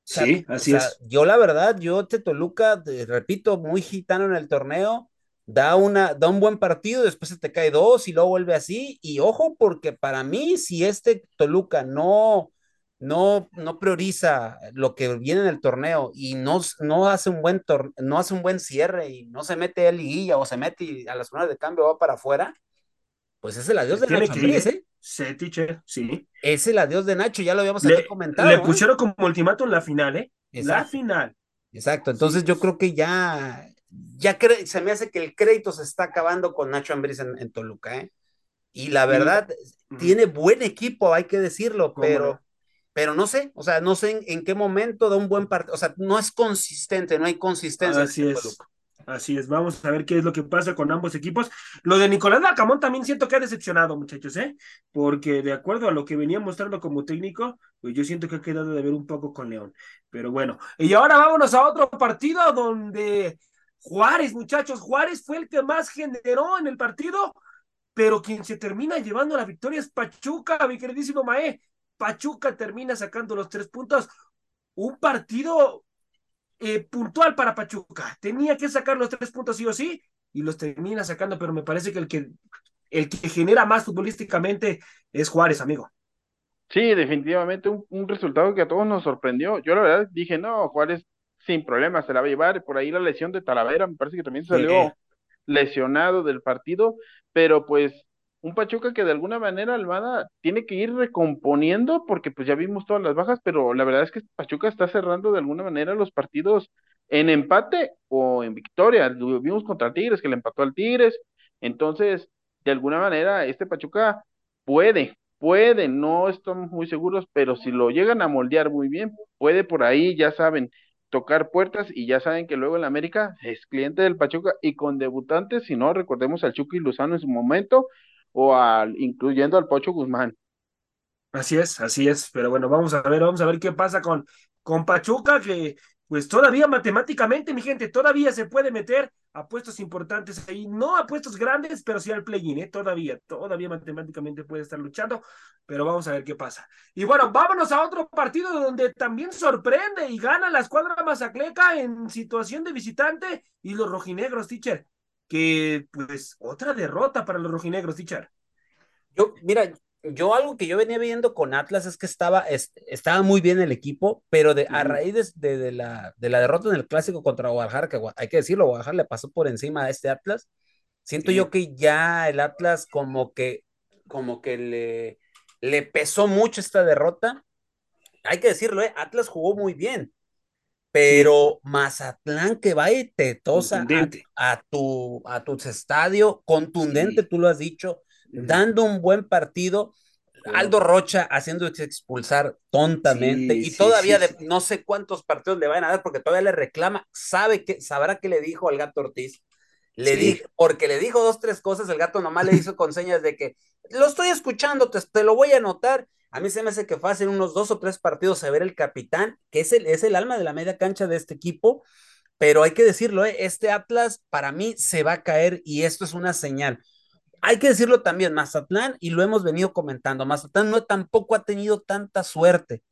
sí, así es. Yo la verdad, yo te Toluca, repito, muy gitano en el torneo, da, una, da un buen partido, después se te cae dos y luego vuelve así. Y ojo, porque para mí, si este Toluca no, no, no prioriza lo que viene en el torneo y no, no, hace un buen no hace un buen cierre y no se mete a liguilla o se mete a las zonas de cambio va para afuera, pues es el adiós de Nacho Ambriz, ¿eh? sí. Es el adiós de Nacho, ya lo habíamos le, comentado. Le ¿eh? pusieron como ultimátum la final, ¿eh? La final. Exacto, entonces yo creo que ya, ya se me hace que el crédito se está acabando con Nacho Ambriz en, Toluca, ¿eh? Y la verdad, tiene buen equipo, hay que decirlo, pero pero no sé, o sea, no sé en, qué momento da un buen partido, o sea, no es consistente, no hay consistencia. Así es. Así es, vamos a ver qué es lo que pasa con ambos equipos. Lo de Nicolás Lacamón también siento que ha decepcionado, muchachos, ¿eh? Porque de acuerdo a lo que venía mostrando como técnico, pues yo siento que ha quedado de ver un poco con León. Pero bueno, y ahora vámonos a otro partido donde Juárez, muchachos, Juárez fue el que más generó en el partido, pero quien se termina llevando la victoria es Pachuca, mi queridísimo Mae. Pachuca termina sacando los tres puntos. Un partido eh, puntual para Pachuca. Tenía que sacar los tres puntos sí o sí y los termina sacando, pero me parece que el que, el que genera más futbolísticamente es Juárez, amigo. Sí, definitivamente un, resultado que a todos nos sorprendió. Yo la verdad dije, no, Juárez sin problema se la va a llevar. Por ahí la lesión de Talavera, me parece que también salió lesionado del partido, pero pues un Pachuca que de alguna manera Almada tiene que ir recomponiendo porque pues ya vimos todas las bajas, pero la verdad es que Pachuca está cerrando de alguna manera los partidos en empate o en victoria. Lo vimos contra Tigres que le empató al Tigres, entonces de alguna manera este Pachuca puede, puede, no estamos muy seguros, pero si lo llegan a moldear muy bien, puede por ahí, ya saben, tocar puertas y ya saben que luego el América es cliente del Pachuca y con debutantes, si no, recordemos al Chucky Luzano en su momento, o al, incluyendo al Pocho Guzmán. Así es, así es, pero bueno, vamos a ver, vamos a ver qué pasa con, con Pachuca, que pues todavía matemáticamente, mi gente, todavía se puede meter a puestos importantes ahí, no a puestos grandes, pero sí al play-in, ¿eh? todavía, todavía matemáticamente puede estar luchando, pero vamos a ver qué pasa. Y bueno, vámonos a otro partido donde también sorprende y gana la escuadra mazacleca en situación de visitante y los rojinegros, teacher que pues otra derrota para los rojinegros, Tichar. Yo, mira, yo algo que yo venía viendo con Atlas es que estaba, estaba muy bien el equipo, pero de, a raíz de, la, de la derrota en el clásico contra Guadalajara, que hay que decirlo, Guadalajara le pasó por encima a este Atlas, siento yo que ya el Atlas como que, como que le, le pesó mucho esta derrota. Hay que decirlo, ¿eh? Atlas jugó muy bien, pero Mazatlán que va y te tosa a, tu, a tu estadio, contundente, tú lo has dicho, dando un buen partido. Aldo Rocha haciendo expulsar tontamente y todavía de, no sé cuántos partidos le van a dar porque todavía le reclama, sabe que sabrá que le dijo al gato Ortiz. Le dije, porque le dijo dos, tres cosas, el gato nomás le hizo con señas de que lo estoy escuchando, te, te lo voy a anotar a mí se me hace que fue hacer unos dos o tres partidos a ver el capitán, que es el, es el alma de la media cancha de este equipo, pero hay que decirlo, ¿eh? este Atlas para mí se va a caer y esto es una señal. Hay que decirlo también, Mazatlán, y lo hemos venido comentando, Mazatlán no tampoco ha tenido tanta suerte.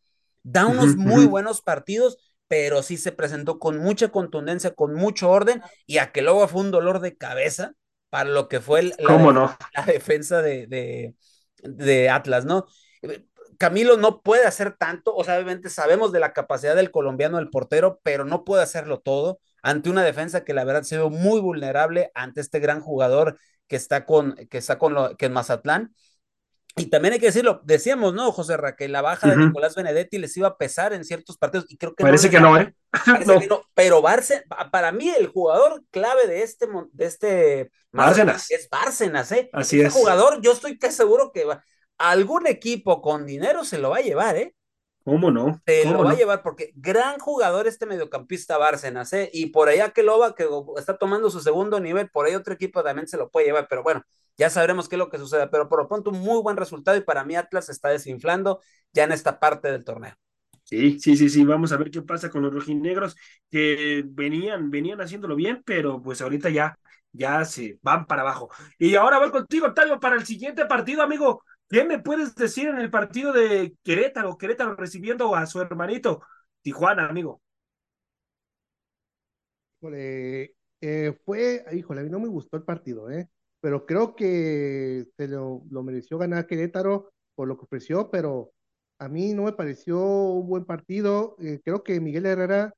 Da unos muy buenos partidos, pero sí se presentó con mucha contundencia, con mucho orden, y a que luego fue un dolor de cabeza para lo que fue la, la defensa de, de, de Atlas, ¿no? Camilo no puede hacer tanto, o sea, obviamente sabemos de la capacidad del colombiano, el portero, pero no puede hacerlo todo. ante una defensa que la verdad se ve muy vulnerable ante este gran jugador que está con, que está con lo, que en Mazatlán. Y también hay que decirlo, decíamos, ¿no, José Raquel? La baja de Nicolás Benedetti les iba a pesar en ciertos partidos y creo que (laughs) Parece que no, ¿eh? Pero Barce, para mí el jugador clave de este, de este Bárcenas. es Bárcenas, ¿eh? Así es. jugador, yo estoy casi seguro que algún equipo con dinero se lo va a llevar, ¿eh? ¿Cómo no? Se lo va a llevar porque gran jugador este mediocampista Bárcenas, ¿eh? Y por allá que Loba, que está tomando su segundo nivel, por ahí otro equipo también se lo puede llevar, pero bueno, ya sabremos qué es lo que sucede. Pero por lo pronto, un muy buen resultado y para mí Atlas está desinflando ya en esta parte del torneo. Sí, sí, sí, sí, vamos a ver qué pasa con los rojinegros que venían, venían haciéndolo bien, pero pues ahorita ya, ya se van para abajo. Y ahora voy contigo, Octavio, para el siguiente partido, amigo. ¿Qué me puedes decir en el partido de Querétaro? Querétaro recibiendo a su hermanito Tijuana, amigo. Híjole, eh, fue, híjole, a mí no me gustó el partido, ¿eh? Pero creo que se lo, mereció ganar Querétaro por lo que ofreció, pero a mí no me pareció un buen partido. Eh, creo que Miguel Herrera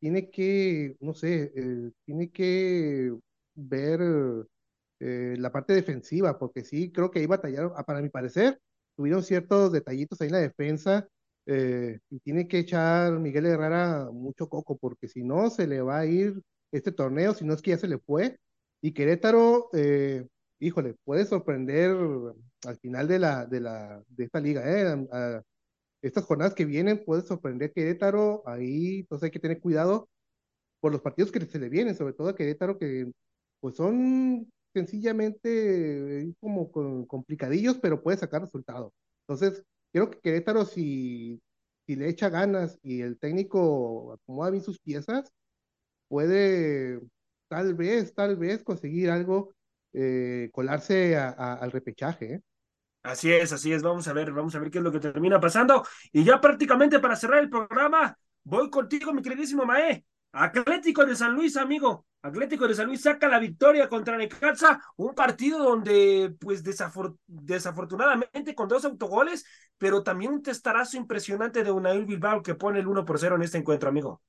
tiene que, no sé, eh, tiene que ver eh, la parte defensiva, porque sí, creo que ahí batallaron, para mi parecer, tuvieron ciertos detallitos ahí en la defensa, eh, y tiene que echar Miguel Herrera mucho coco, porque si no, se le va a ir este torneo, si no es que ya se le fue, y Querétaro, eh, híjole, puede sorprender al final de la, de la, de esta liga, estas jornadas que vienen puede sorprender Querétaro, ahí entonces hay que tener cuidado por los partidos que se le vienen, sobre todo a Querétaro, que pues son sencillamente como complicadillos, pero puede sacar resultados. Entonces, creo que Querétaro, si, si le echa ganas y el técnico acomoda bien sus piezas, puede tal vez, tal vez conseguir algo, eh, colarse al repechaje. ¿eh? Así es, así es. Vamos a ver, vamos a ver qué es lo que termina pasando. Y ya prácticamente para cerrar el programa, voy contigo, mi queridísimo Mae. Atlético de San Luis, amigo. Atlético de San Luis saca la victoria contra Necaxa, un partido donde, pues desafortunadamente, con dos autogoles, pero también un testarazo impresionante de Unail Bilbao que pone el 1 por 0 en este encuentro, amigo.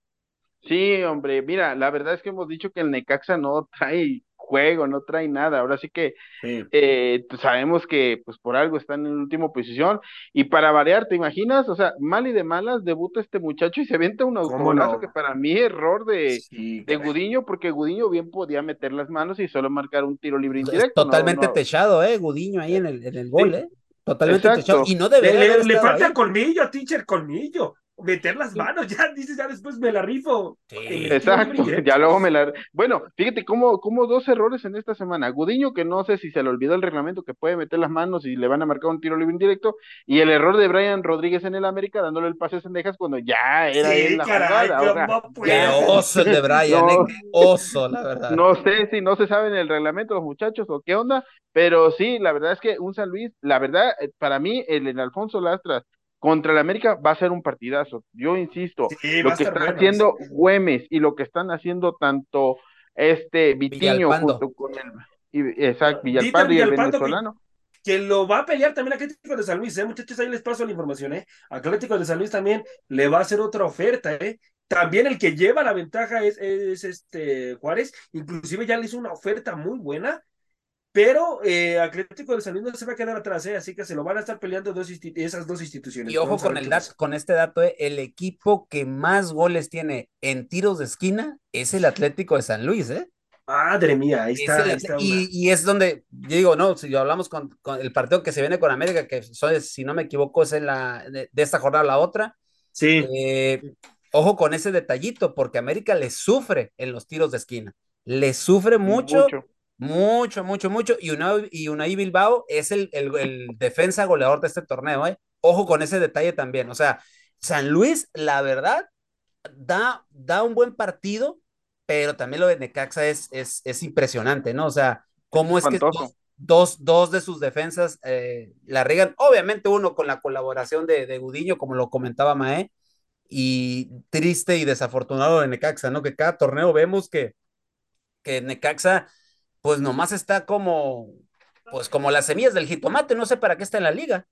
Sí, hombre, mira, la verdad es que hemos dicho que el Necaxa no trae juego, no trae nada. Ahora sí que eh, pues, sabemos que pues por algo están en última posición y para variar, ¿te imaginas? O sea, mal y de malas debuta este muchacho y se venta un autogolazo que para mí error de, de Gudiño porque Gudiño bien podía meter las manos y solo marcar un tiro libre indirecto. Totalmente techado, eh, Gudiño ahí en el, en el gol, eh. Totalmente techado. Y no debe Le, le falta colmillo, teacher, colmillo meter las manos, ya dices, ya después me la rifo. Exacto, ya luego me la... Bueno, fíjate cómo, cómo dos errores en esta semana. Gudiño, que no sé si se le olvidó el reglamento, que puede meter las manos y le van a marcar un tiro libre indirecto, y el error de Brian Rodríguez en el América, dándole el pase a Sendejas cuando ya era él la jugada. Qué oso de Brian, eh, qué oso, la verdad. No sé si no se sabe en el reglamento los muchachos o qué onda, pero sí, la verdad es que un San Luis, la verdad, eh, para mí, el, el Alfonso Lastras, contra el América va a ser un partidazo. Yo insisto, lo que están haciendo Güemes y lo que están haciendo tanto este Vitiño junto con el exacto, Villalpando y el venezolano. Que, lo va a pelear también Atlético de San Luis, ¿eh? muchachos, ahí les paso la información, ¿eh? Atlético de San Luis también le va a hacer otra oferta, ¿eh? También el que lleva la ventaja es, es este Juárez, inclusive ya le hizo una oferta muy buena pero eh, Atlético de San Luis no se va a quedar atrás, ¿eh? así que se lo van a estar peleando dos esas dos instituciones. Y ojo con, el con este dato, ¿eh? el equipo que más goles tiene en tiros de esquina es el Atlético de San Luis, ¿eh? Madre mía, ahí está. y, es donde, yo digo, no, si hablamos con, con, el partido que se viene con América, que si no me equivoco es en la, de, esta jornada la otra. Sí. Eh, ojo con ese detallito, porque América le sufre en los tiros de esquina. Le sufre mucho. mucho mucho, mucho, mucho. Y Unai, y Bilbao es el, el, defensa goleador de este torneo, ¿eh? Ojo con ese detalle también. O sea, San Luis, la verdad, da, da un buen partido, pero también lo de Necaxa es, es, es impresionante, ¿no? O sea, cómo es que dos, dos, de sus defensas eh, la regan. Obviamente uno con la colaboración de, de Gudiño, como lo comentaba Mae, y triste y desafortunado de Necaxa, ¿no? Que cada torneo vemos que, que Necaxa pues nomás está como, pues como las semillas del jitomate, no sé para qué está en la liga.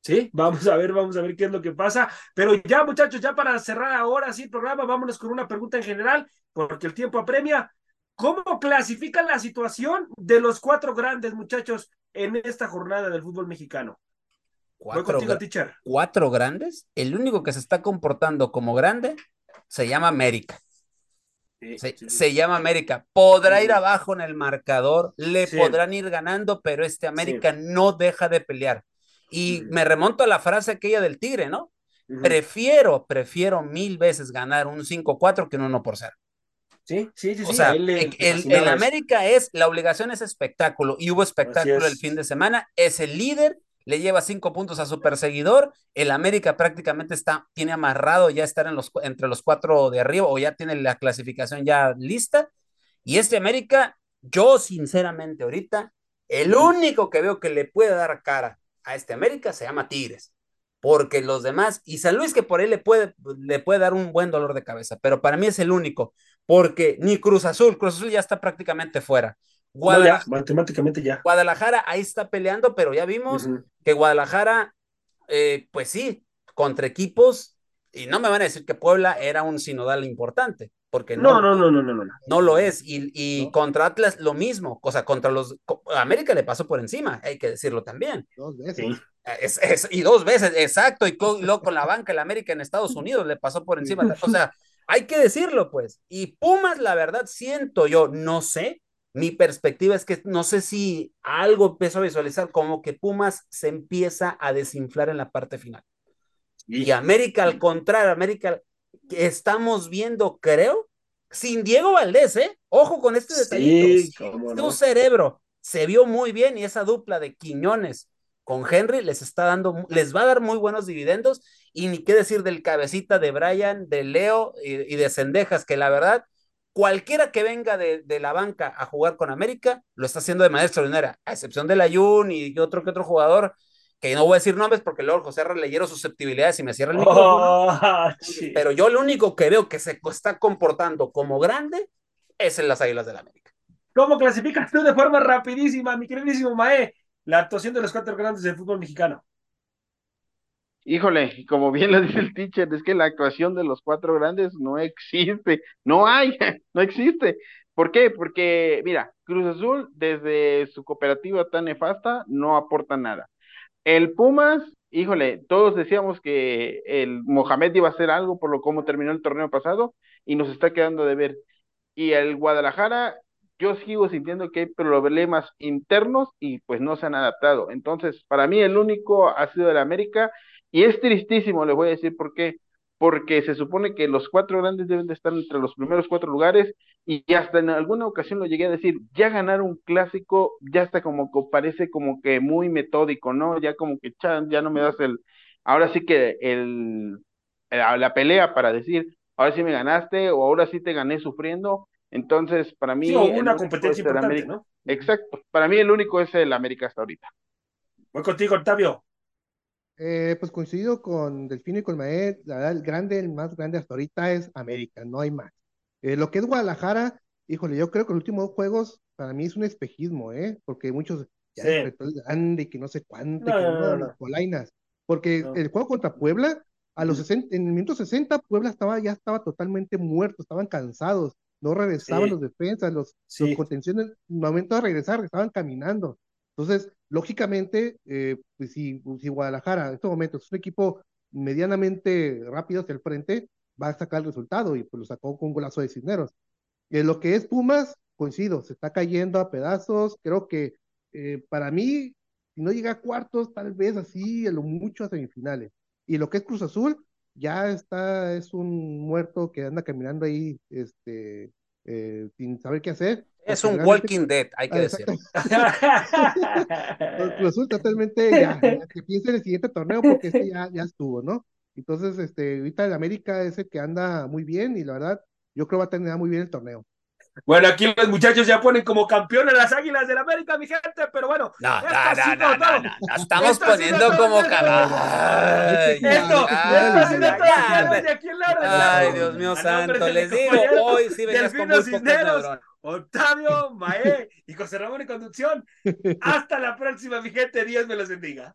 Sí, vamos a ver, vamos a ver qué es lo que pasa. Pero ya, muchachos, ya para cerrar ahora sí el programa, vámonos con una pregunta en general, porque el tiempo apremia. ¿Cómo clasifican la situación de los cuatro grandes, muchachos, en esta jornada del fútbol mexicano? Cuatro, contigo, teacher. cuatro grandes. El único que se está comportando como grande se llama América. Se, llama América. Podrá ir abajo en el marcador, le podrán ir ganando, pero este América no deja de pelear. Y me remonto a la frase aquella del Tigre, ¿no? Prefiero, prefiero mil veces ganar un 5-4 que un 1 por 0. Sí, sí, sí. O sea, el, América es, la obligación es espectáculo y hubo espectáculo el fin de semana. Es el líder, le lleva cinco puntos a su perseguidor. El América prácticamente está, tiene amarrado ya estar en los, entre los cuatro de arriba o ya tiene la clasificación ya lista. Y este América, yo sinceramente ahorita, el único que veo que le puede dar cara a este América se llama Tigres, porque los demás, y San Luis que por ahí le puede, le puede dar un buen dolor de cabeza, pero para mí es el único, porque ni Cruz Azul, Cruz Azul ya está prácticamente fuera. Guadalajara, matemáticamente ya. Guadalajara ahí está peleando, pero ya vimos que Guadalajara, eh, pues sí, contra equipos, y no me van a decir que Puebla era un sinodal importante, porque no, no, no, no, no, no, no, lo es. Y, y contra Atlas lo mismo, o sea, contra los América le pasó por encima, hay que decirlo también. Dos veces. Es, y dos veces, exacto, y luego con la banca el América en Estados Unidos le pasó por encima. O sea, hay que decirlo, pues. Y Pumas, la verdad, siento yo, no sé, mi perspectiva es que no sé si algo empiezo a visualizar como que Pumas se empieza a desinflar en la parte final. Y América, al contrario, América estamos viendo, creo, sin Diego Valdés, ¿eh? Ojo con este detallito. Tu cerebro se vio muy bien y esa dupla de Quiñones con Henry les está dando, les va a dar muy buenos dividendos y ni qué decir del cabecita de Brian, de Leo y, de Cendejas, que la verdad, cualquiera que venga de, la banca a jugar con América lo está haciendo de manera extraordinaria, a excepción del Ayun y otro que otro jugador que no voy a decir nombres porque luego José leyeron susceptibilidades y me cierra el micrófono. Oh, pero yo lo único que veo que se está comportando como grande es en las Águilas del la América. ¿Cómo clasificas tú de forma rapidísima, mi queridísimo Mae, la actuación de los cuatro grandes del fútbol mexicano? Híjole, como bien lo dice el teacher, es que la actuación de los cuatro grandes no existe, no hay, (laughs) no existe. ¿Por qué? Porque, mira, Cruz Azul, desde su cooperativa tan nefasta, no aporta nada. El Pumas, híjole, todos decíamos que el Mohamed iba a hacer algo por lo como terminó el torneo pasado y nos está quedando de ver. Y el Guadalajara, yo sigo sintiendo que hay problemas internos y pues no se han adaptado. Entonces, para mí el único ha sido el América y es tristísimo, les voy a decir por qué porque se supone que los cuatro grandes deben de estar entre los primeros cuatro lugares y hasta en alguna ocasión lo llegué a decir, ya ganar un clásico ya está como que parece como que muy metódico, ¿no? Ya como que ya no me das el, ahora sí que el, la pelea para decir, ahora sí me ganaste o ahora sí te gané sufriendo. Entonces, para mí... Sí, una competencia importante, ¿no? Exacto. Para mí el único es el América hasta ahorita. Voy contigo, Octavio. Eh, pues coincido con Delfino y con Maed, la verdad, el grande, el más grande hasta ahorita es América, no hay más. Eh, lo que es Guadalajara, híjole, yo creo que los últimos juegos para mí es un espejismo, ¿eh? Porque muchos ya sí. grande que no sé cuánto, que no, polainas. Porque el juego contra Puebla, a los 60, en el minuto 60, Puebla estaba, ya estaba totalmente muerto, estaban cansados, no regresaban los defensas, los, los contenciones, en el momento de regresar, estaban caminando. Entonces, lógicamente, eh, pues si, si, Guadalajara en estos momentos es un equipo medianamente rápido hacia el frente, va a sacar el resultado y pues lo sacó con un golazo de Cisneros. En lo que es Pumas, coincido, se está cayendo a pedazos. Creo que eh, para mí, si no llega a cuartos, tal vez así, a lo mucho a semifinales. Y lo que es Cruz Azul, ya está, es un muerto que anda caminando ahí, este, eh, sin saber qué hacer. Es un Walking Dead, hay que ah, decir. (laughs) Resulta totalmente ya, que piense en el siguiente torneo porque este ya, ya estuvo, ¿no? Entonces, este, ahorita el América es el que anda muy bien y la verdad, yo creo que va a tener muy bien el torneo. Bueno, aquí los muchachos ya ponen como campeones las Águilas del América, mi gente, pero bueno. No, no, no, no, no, no, estamos poniendo como caballo. Esto, Ay, Dios mío santo, les digo, hoy sí venías con muy pocos Octavio, (laughs) Mae y José Ramón en conducción. Hasta la próxima, mi gente. Dios me los bendiga.